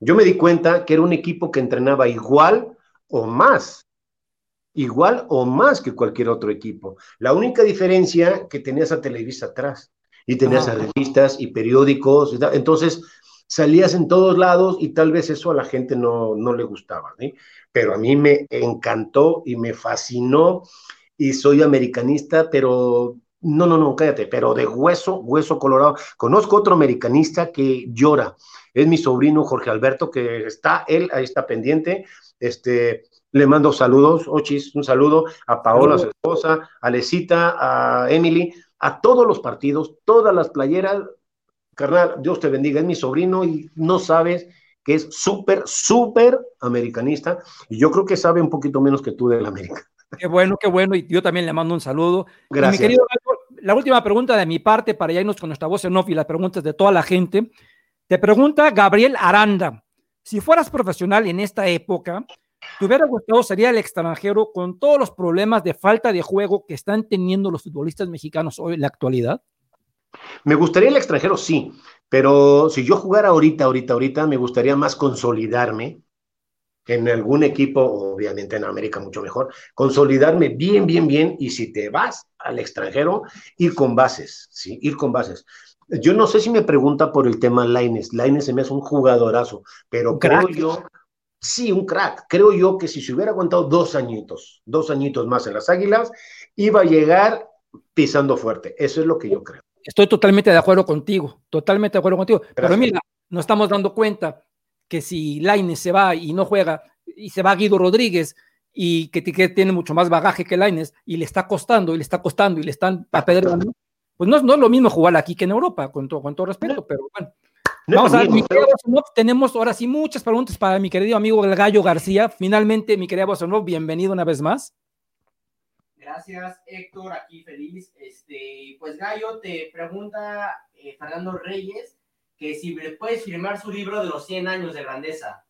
yo me di cuenta que era un equipo que entrenaba igual o más, igual o más que cualquier otro equipo. La única diferencia que tenías a Televisa atrás y tenías a revistas y periódicos, entonces salías en todos lados y tal vez eso a la gente no, no le gustaba, pero a mí me encantó y me fascinó y soy americanista, pero no, no, no, cállate, pero de hueso, hueso colorado. Conozco otro americanista que llora, es mi sobrino Jorge Alberto, que está, él ahí está pendiente, este, le mando saludos, Ochis, un saludo a Paola, su esposa, a Lecita, a Emily, a todos los partidos, todas las playeras, carnal, Dios te bendiga, es mi sobrino y no sabes que es súper, súper americanista y yo creo que sabe un poquito menos que tú del América. Qué bueno, qué bueno. Y yo también le mando un saludo. Gracias. Mi querido, la última pregunta de mi parte para irnos con nuestra voz en off y las preguntas de toda la gente. Te pregunta Gabriel Aranda, si fueras profesional en esta época, ¿te hubiera gustado sería el extranjero con todos los problemas de falta de juego que están teniendo los futbolistas mexicanos hoy en la actualidad? Me gustaría el extranjero, sí, pero si yo jugara ahorita, ahorita, ahorita, me gustaría más consolidarme en algún equipo, obviamente en América mucho mejor, consolidarme bien, bien, bien, y si te vas al extranjero, ir con bases, ¿sí? Ir con bases. Yo no sé si me pregunta por el tema Laines. Laines se me hace un jugadorazo, pero creo yo, sí, un crack. Creo yo que si se hubiera aguantado dos añitos, dos añitos más en las Águilas, iba a llegar pisando fuerte. Eso es lo que yo creo. Estoy totalmente de acuerdo contigo, totalmente de acuerdo contigo. Pero mira, nos estamos dando cuenta que si Laines se va y no juega, y se va Guido Rodríguez, y que, tiene mucho más bagaje que Laines, y le está costando, y le está costando, y le están apedreando, pues no, no es lo mismo jugar aquí que en Europa, con, todo, con todo respeto, pero bueno. Vamos a ver, mi querido tenemos ahora sí muchas preguntas para mi querido amigo el Gallo García. Finalmente, mi querida Bosonov, bienvenido una vez más. Gracias, Héctor, aquí feliz. Este, pues Gallo te pregunta eh, Fernando Reyes que si le puedes firmar su libro de los 100 años de grandeza.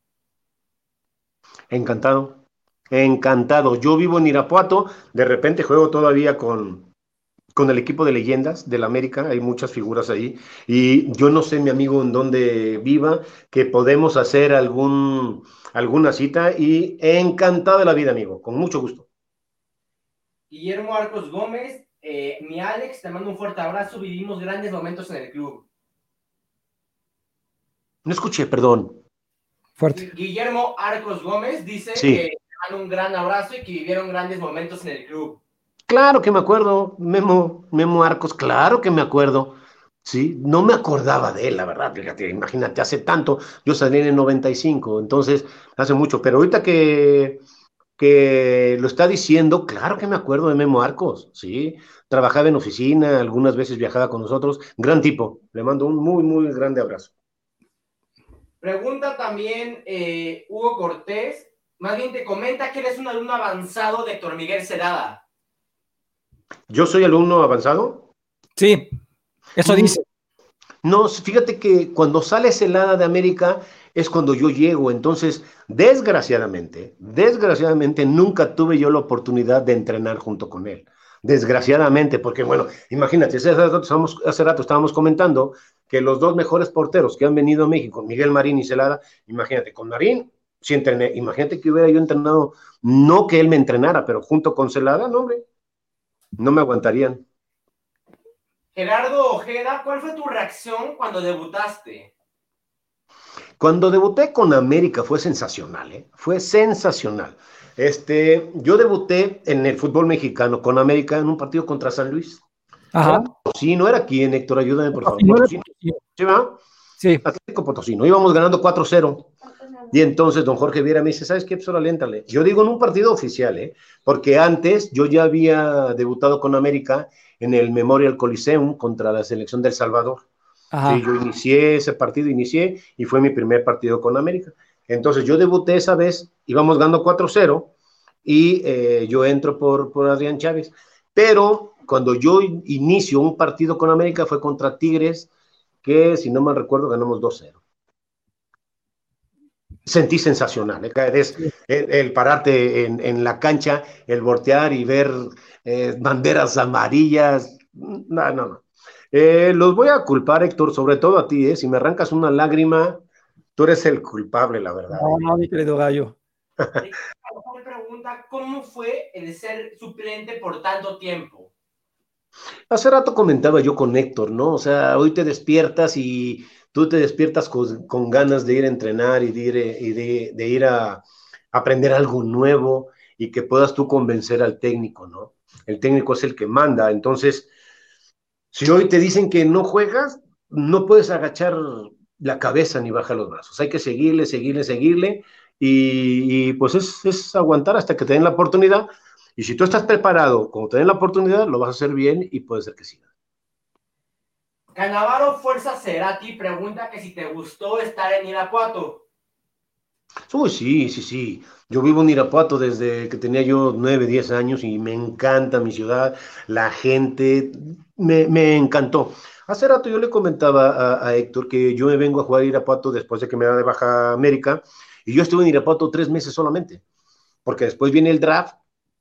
Encantado, encantado. Yo vivo en Irapuato, de repente juego todavía con, con el equipo de leyendas del América, hay muchas figuras ahí, y yo no sé, mi amigo, en dónde viva, que podemos hacer algún, alguna cita, y encantado de la vida, amigo, con mucho gusto. Guillermo Arcos Gómez, eh, mi Alex, te mando un fuerte abrazo, vivimos grandes momentos en el club. No escuché, perdón. Fuerte. Guillermo Arcos Gómez dice que dan un gran abrazo y que vivieron grandes momentos en el club. Claro que me acuerdo, Memo, Memo Arcos, claro que me acuerdo. Sí, no me acordaba de él, la verdad, fíjate, imagínate, hace tanto, yo salí en el 95, entonces hace mucho, pero ahorita que, que lo está diciendo, claro que me acuerdo de Memo Arcos, sí, trabajaba en oficina, algunas veces viajaba con nosotros, gran tipo, le mando un muy, muy grande abrazo. Pregunta también eh, Hugo Cortés, más bien te comenta que eres un alumno avanzado de Héctor Miguel Celada. ¿Yo soy alumno avanzado? Sí, eso dice. No, fíjate que cuando sale Celada de América es cuando yo llego. Entonces, desgraciadamente, desgraciadamente nunca tuve yo la oportunidad de entrenar junto con él. Desgraciadamente, porque bueno, imagínate, hace rato, estábamos, comentando que los dos mejores porteros que han venido a México, Miguel Marín y Celada, imagínate, con Marín, sí entrené, imagínate que hubiera yo entrenado, no que él me entrenara, pero junto con Celada, no hombre, no me aguantarían. Gerardo Ojeda, ¿cuál fue tu reacción cuando debutaste? Cuando debuté con América fue sensacional, ¿eh? fue sensacional. Este, yo debuté en el fútbol mexicano con América en un partido contra San Luis. Ajá. Sí, no era aquí, Héctor, ayúdame por favor. ¿Sí, va? Sí. Atlético Potosino, íbamos ganando 4-0. Y entonces don Jorge Viera me dice, ¿sabes qué? Pues léntale. Yo digo en un partido oficial, ¿eh? Porque antes yo ya había debutado con América en el Memorial Coliseum contra la selección del Salvador. Sí, yo inicié ese partido, inicié y fue mi primer partido con América. Entonces yo debuté esa vez, íbamos ganando 4-0 y eh, yo entro por, por Adrián Chávez. Pero cuando yo inicio un partido con América fue contra Tigres, que si no mal recuerdo ganamos 2-0 sentí sensacional. ¿eh? Es el, pararte en, la cancha, el voltear y ver eh, banderas amarillas. No, no, no. Eh, los voy a culpar, Héctor, sobre todo a ti. Si me arrancas una lágrima, tú eres el culpable, la verdad. No, no, mi querido gallo. pregunta, ¿cómo fue el ser suplente por tanto tiempo? Hace rato comentaba yo con Héctor, ¿no? O sea, hoy te despiertas y tú te despiertas con, ganas de ir a entrenar y de ir, y de, ir a aprender algo nuevo y que puedas tú convencer al técnico, ¿no? El técnico es el que manda, entonces, si hoy te dicen que no juegas, no puedes agachar la cabeza ni bajar los brazos, hay que seguirle, seguirle, seguirle y, pues es, es, aguantar hasta que te den la oportunidad y si tú estás preparado, como te den la oportunidad, lo vas a hacer bien y puede ser que siga. Canavaro Fuerza Cerati pregunta que si te gustó estar en Irapuato. Uy, sí, sí, sí. Yo vivo en Irapuato desde que tenía yo 9, 10 años y me encanta mi ciudad, la gente, me, encantó. Hace rato yo le comentaba a, Héctor que yo me vengo a jugar a Irapuato después de que me da de Baja América y yo estuve en Irapuato tres meses solamente, porque después viene el draft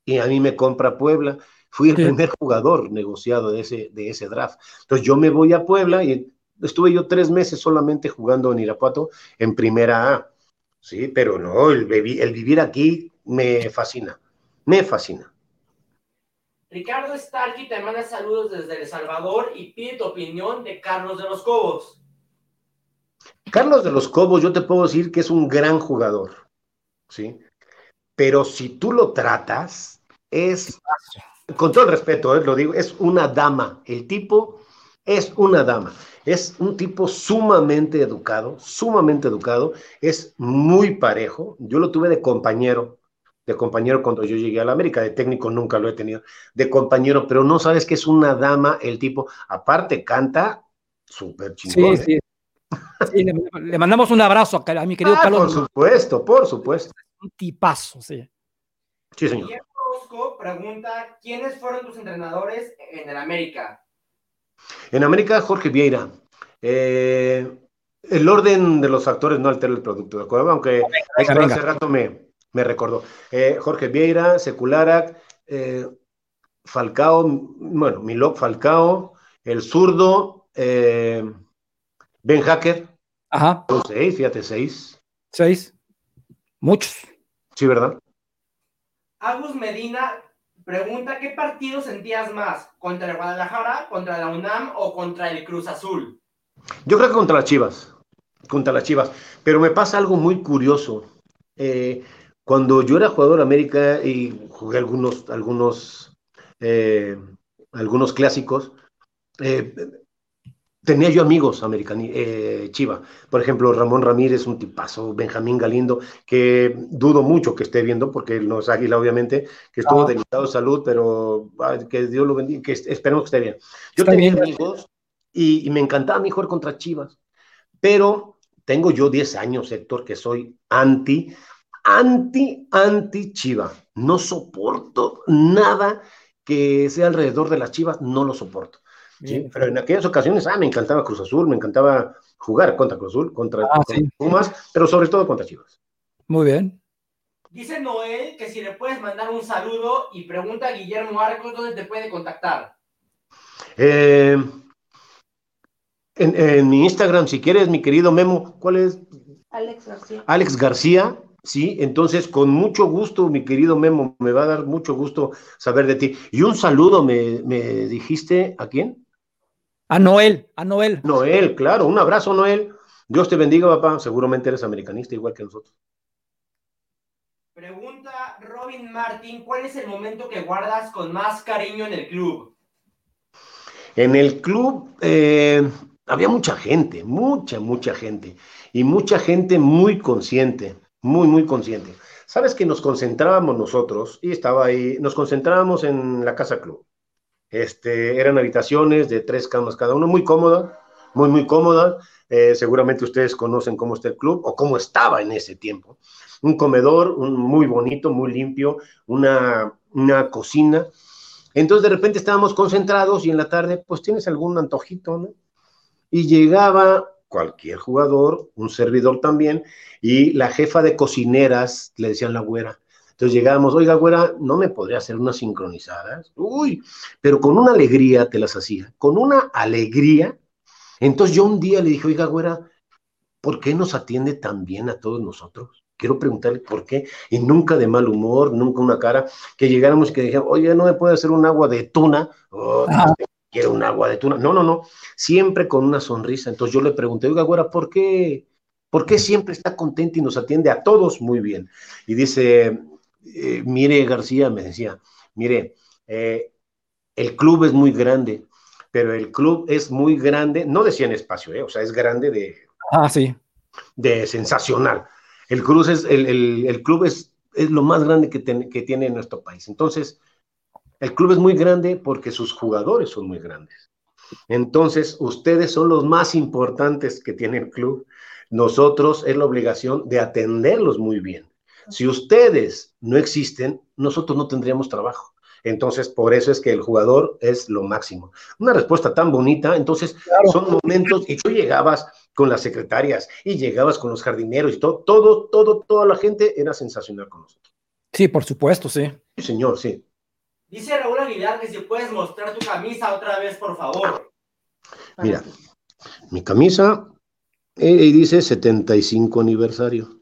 y a mí me compra Puebla Fui el primer jugador negociado de ese, de ese draft. Entonces yo me voy a Puebla y estuve yo tres meses solamente jugando en Irapuato en primera A. Sí, pero no, el, el vivir aquí me fascina, me fascina. Ricardo Starkey te manda saludos desde El Salvador y pide tu opinión de Carlos de los Cobos. Carlos de los Cobos, yo te puedo decir que es un gran jugador, ¿sí? Pero si tú lo tratas, es con todo el respeto, eh, lo digo, es una dama. El tipo es una dama. Es un tipo sumamente educado, sumamente educado. Es muy parejo. Yo lo tuve de compañero, de compañero cuando yo llegué a la América. De técnico nunca lo he tenido. De compañero, pero no sabes que es una dama el tipo. Aparte, canta súper chingón. Sí, ¿eh? sí. le, mandamos un abrazo a, mi querido ah, Por supuesto, por supuesto. Un tipazo, sí. Sí, señor pregunta, ¿quiénes fueron tus entrenadores en el América? En América, Jorge Vieira. Eh, el orden de los actores no altera el producto, ¿de acuerdo? Aunque hace rato me, me recordó. Eh, Jorge Vieira, Secularac, eh, Falcao, bueno, Milok Falcao, el zurdo, Ben Hacker. Ajá. Seis, fíjate, seis. Seis. Muchos. Sí, ¿verdad? Agus Medina pregunta, ¿qué partido sentías más? ¿Contra el Guadalajara, contra la UNAM o contra el Cruz Azul? Yo creo que contra las Chivas, contra las Chivas. Pero me pasa algo muy curioso. Eh, cuando yo era jugador de América y jugué algunos, algunos, eh, algunos clásicos, eh, tenía yo amigos americanos, eh, Chiva. Por ejemplo, Ramón Ramírez, un tipazo, Benjamín Galindo, que dudo mucho que esté viendo, porque él no es águila, obviamente, que estuvo ah. delicado de salud, pero que Dios lo bendiga, que esperemos que esté bien. Yo tenía amigos y, me encantaba mi jugar contra Chivas, pero tengo yo 10 años, Héctor, que soy anti, anti, anti Chiva. No soporto nada que sea alrededor de las Chivas, no lo soporto. Pero en aquellas ocasiones, ah, me encantaba Cruz Azul, me encantaba jugar contra Cruz Azul, contra, ah, Pumas, pero sobre todo contra Chivas. Muy bien. Dice Noel que si le puedes mandar un saludo y pregunta a Guillermo Arcos dónde te puede contactar. Eh, en, mi Instagram, si quieres, mi querido Memo, ¿cuál es? Alex García. Alex García, sí, entonces con mucho gusto, mi querido Memo, me va a dar mucho gusto saber de ti. Y un saludo, me, me dijiste, ¿a quién? A Noel, a Noel. Noel, claro, un abrazo, Noel. Dios te bendiga, papá. Seguramente eres americanista igual que nosotros. Pregunta Robin Martín, ¿cuál es el momento que guardas con más cariño en el club? En el club eh, había mucha gente, mucha, mucha gente. Y mucha gente muy consciente, muy, muy consciente. Sabes que nos concentrábamos nosotros, y estaba ahí, nos concentrábamos en la casa club. Este, eran habitaciones de tres camas cada uno, muy cómoda, muy, muy cómoda. Eh, seguramente ustedes conocen cómo está el club o cómo estaba en ese tiempo. Un comedor muy bonito, muy limpio, una, una cocina. Entonces de repente estábamos concentrados y en la tarde pues tienes algún antojito, ¿no? Y llegaba cualquier jugador, un servidor también, y la jefa de cocineras, le decían la güera, entonces llegábamos, oiga, güera, ¿no me podría hacer unas sincronizadas? Uy, pero con una alegría te las hacía, con una alegría. Entonces yo un día le dije, oiga, güera, ¿por qué nos atiende tan bien a todos nosotros? Quiero preguntarle por qué, y nunca de mal humor, nunca una cara, que llegáramos y que dijera, oye, ¿no me puede hacer un agua de tuna? Oh, quiero un agua de tuna. No, no, no, siempre con una sonrisa. Entonces yo le pregunté, oiga, güera, ¿por qué? ¿Por qué siempre está contenta y nos atiende a todos muy bien? Y dice, eh, mire García, me decía, mire, eh, el club es muy grande, pero el club es muy grande, no decía en espacio, eh, o sea, es grande de... Ah, sí. De sensacional. El, club es, el, club es, es, lo más grande que, que tiene en nuestro país. Entonces, el club es muy grande porque sus jugadores son muy grandes. Entonces, ustedes son los más importantes que tiene el club. Nosotros es la obligación de atenderlos muy bien. Si ustedes no existen, nosotros no tendríamos trabajo. Entonces, por eso es que el jugador es lo máximo. Una respuesta tan bonita, entonces son momentos, y tú llegabas con las secretarias y llegabas con los jardineros y todo, todo, todo, toda la gente era sensacional con nosotros. Sí, por supuesto, sí. Sí, señor, sí. Dice Raúl Aguilar que si puedes mostrar tu camisa otra vez, por favor. Mira, mi camisa eh, dice 75 aniversario.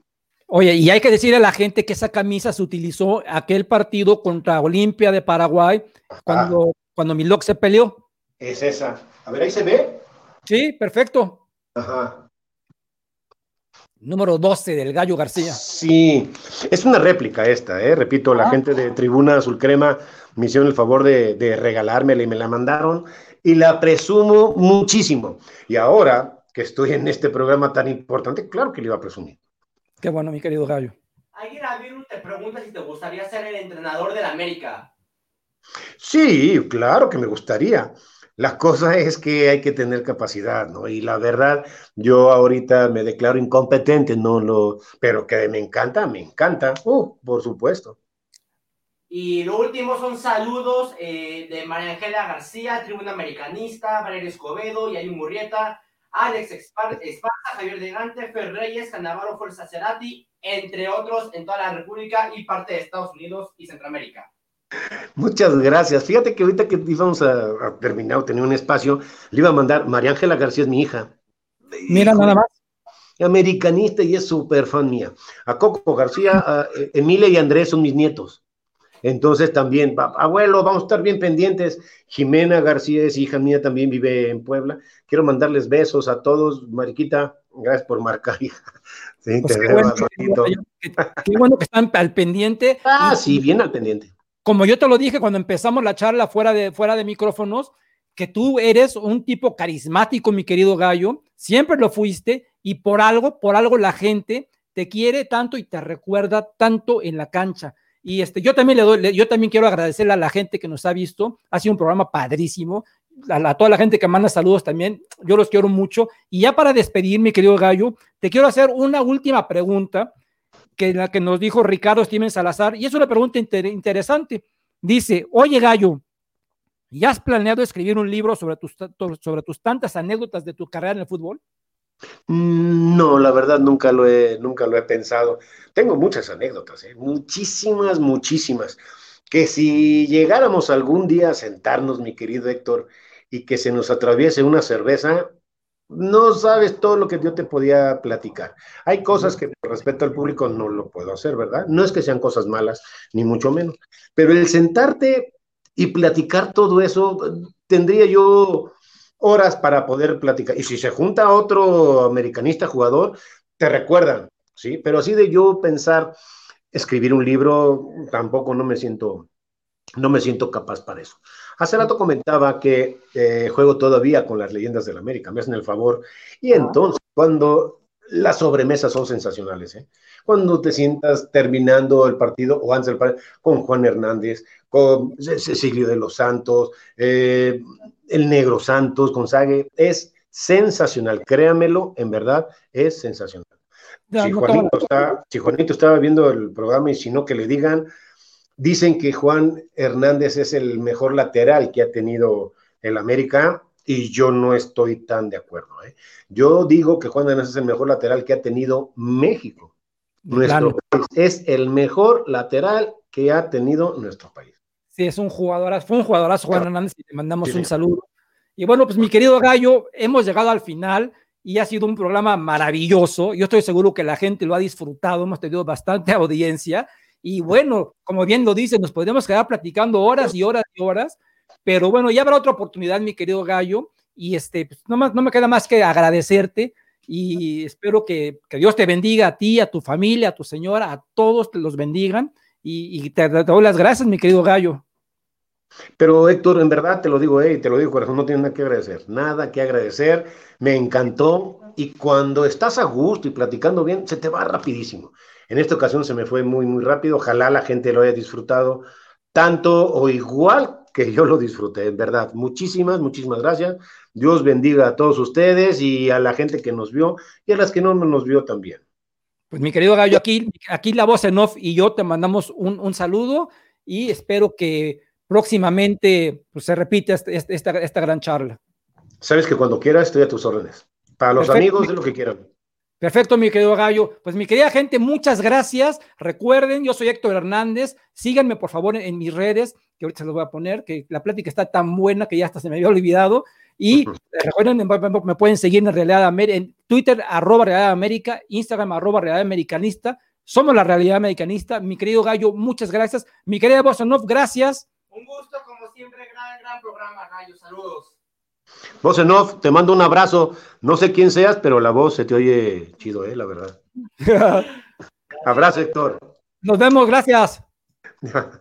Oye, y hay que decirle a la gente que esa camisa se utilizó aquel partido contra Olimpia de Paraguay cuando, cuando Milok se peleó. Es esa. A ver, ahí se ve. Sí, perfecto. Ajá. Número 12 del Gallo García. Sí, es una réplica esta, ¿eh? Repito, la ah. gente de Tribuna Azul Crema me hicieron el favor de, de regalármela y me la mandaron y la presumo muchísimo. Y ahora que estoy en este programa tan importante, claro que le iba a presumir. Qué bueno, mi querido Gallo. Alguien te pregunta si te gustaría ser el entrenador del América. Sí, claro que me gustaría. La cosa es que hay que tener capacidad, ¿no? Y la verdad, yo ahorita me declaro incompetente, no lo, pero que me encanta, me encanta, uh, por supuesto. Y lo último son saludos eh, de María Ángela García, Tribuna Americanista, Valeria Escobedo y Ayun Murrieta, Alex Esparza, Javier de Gante, Fer Reyes, Canavaro Fuerza Cerati, entre otros en toda la República y parte de Estados Unidos y Centroamérica. Muchas gracias. Fíjate que ahorita que íbamos a, terminar o tener un espacio, le iba a mandar, María Ángela García es mi hija. Mira, nada más. Americanista y es súper fan mía. A Coco García, a Emilia y Andrés son mis nietos. Entonces también, abuelo, vamos a estar bien pendientes. Jimena García es hija mía, también vive en Puebla. Quiero mandarles besos a todos. Mariquita, gracias por marcar, hija. Sí, pues qué, bueno, qué, bueno, que están al pendiente. Ah, sí, bien al pendiente. Como yo te lo dije cuando empezamos la charla fuera de, fuera de micrófonos, que tú eres un tipo carismático, mi querido Gallo, siempre lo fuiste y por algo, por algo la gente te quiere tanto y te recuerda tanto en la cancha. Y este, yo también le doy, yo también quiero agradecerle a la gente que nos ha visto. Ha sido un programa padrísimo. A, toda la gente que manda saludos también, yo los quiero mucho. Y ya para despedir, mi querido Gallo, te quiero hacer una última pregunta que la que nos dijo Ricardo Steven Salazar, y es una pregunta interesante. Dice, oye Gallo, ¿ya has planeado escribir un libro sobre tus, sobre tus tantas anécdotas de tu carrera en el fútbol? No, la verdad nunca lo he, nunca lo he pensado. Tengo muchas anécdotas, ¿eh? muchísimas, muchísimas, que si llegáramos algún día a sentarnos, mi querido Héctor, y que se nos atraviese una cerveza, no sabes todo lo que yo te podía platicar. Hay cosas que por respeto al público no lo puedo hacer, ¿verdad? No es que sean cosas malas, ni mucho menos, pero el sentarte y platicar todo eso, tendría yo horas para poder platicar. Y si se junta otro americanista jugador, te recuerdan, ¿sí? Pero así de yo pensar, escribir un libro, tampoco no me siento, no me siento capaz para eso. Hace rato comentaba que eh, juego todavía con las leyendas del América, me hacen el favor. Y entonces, cuando las sobremesas son sensacionales, ¿eh? Cuando te sientas terminando el partido o antes del partido con Juan Hernández, con Cecilio de los Santos, eh, el Negro Santos, Gonzague, es sensacional, créamelo, en verdad, es sensacional. si, Juanito está, si Juanito estaba viendo el programa y si no que le digan, dicen que Juan Hernández es el mejor lateral que ha tenido el América y yo no estoy tan de acuerdo. ¿eh? Yo digo que Juan Hernández es el mejor lateral que ha tenido México. Nuestro país es el mejor lateral que ha tenido nuestro país. Sí, es un jugadorazo, fue un jugadorazo Juan Hernández y te mandamos un saludo. Y bueno, pues mi querido Gallo, hemos llegado al final y ha sido un programa maravilloso. Yo estoy seguro que la gente lo ha disfrutado, hemos tenido bastante audiencia. Y bueno, como bien lo dice, nos podríamos quedar platicando horas y horas y horas, pero bueno, ya habrá otra oportunidad, mi querido Gallo, y este, pues, no, más, no me queda más que agradecerte y espero que, que, Dios te bendiga a ti, a tu familia, a tu señora, a todos te los bendigan y, te, doy las gracias, mi querido Gallo. Pero Héctor, en verdad te lo digo, eh, te lo digo, corazón, no tienes nada que agradecer, nada que agradecer, me encantó y cuando estás a gusto y platicando bien, se te va rapidísimo. En esta ocasión se me fue muy, muy rápido, ojalá la gente lo haya disfrutado tanto o igual que yo lo disfruté, en verdad. Muchísimas, muchísimas gracias. Dios bendiga a todos ustedes y a la gente que nos vio y a las que no nos vio también. Pues mi querido Gallo, aquí, aquí la voz en off y yo te mandamos un, saludo y espero que próximamente pues, se repita este, este, esta, esta, gran charla. Sabes que cuando quieras estoy a tus órdenes. Para los amigos de lo que quieran. Perfecto, mi querido Gallo. Pues mi querida gente, muchas gracias. Recuerden, yo soy Héctor Hernández. Síganme por favor en, mis redes, que ahorita se los voy a poner, que la plática está tan buena que ya hasta se me había olvidado. Y recuerden, me pueden seguir en Realidad América, en Twitter, arroba Realidad América, Instagram, arroba Realidad Americanista. Somos la Realidad Americanista. Mi querido Gallo, muchas gracias. Mi querida Bostonov, gracias. Un gusto, como siempre, gran, gran programa, Gallo. Saludos. Voz en off, te mando un abrazo. No sé quién seas, pero la voz se te oye chido, ¿eh? La verdad. abrazo, Héctor. Nos vemos, gracias.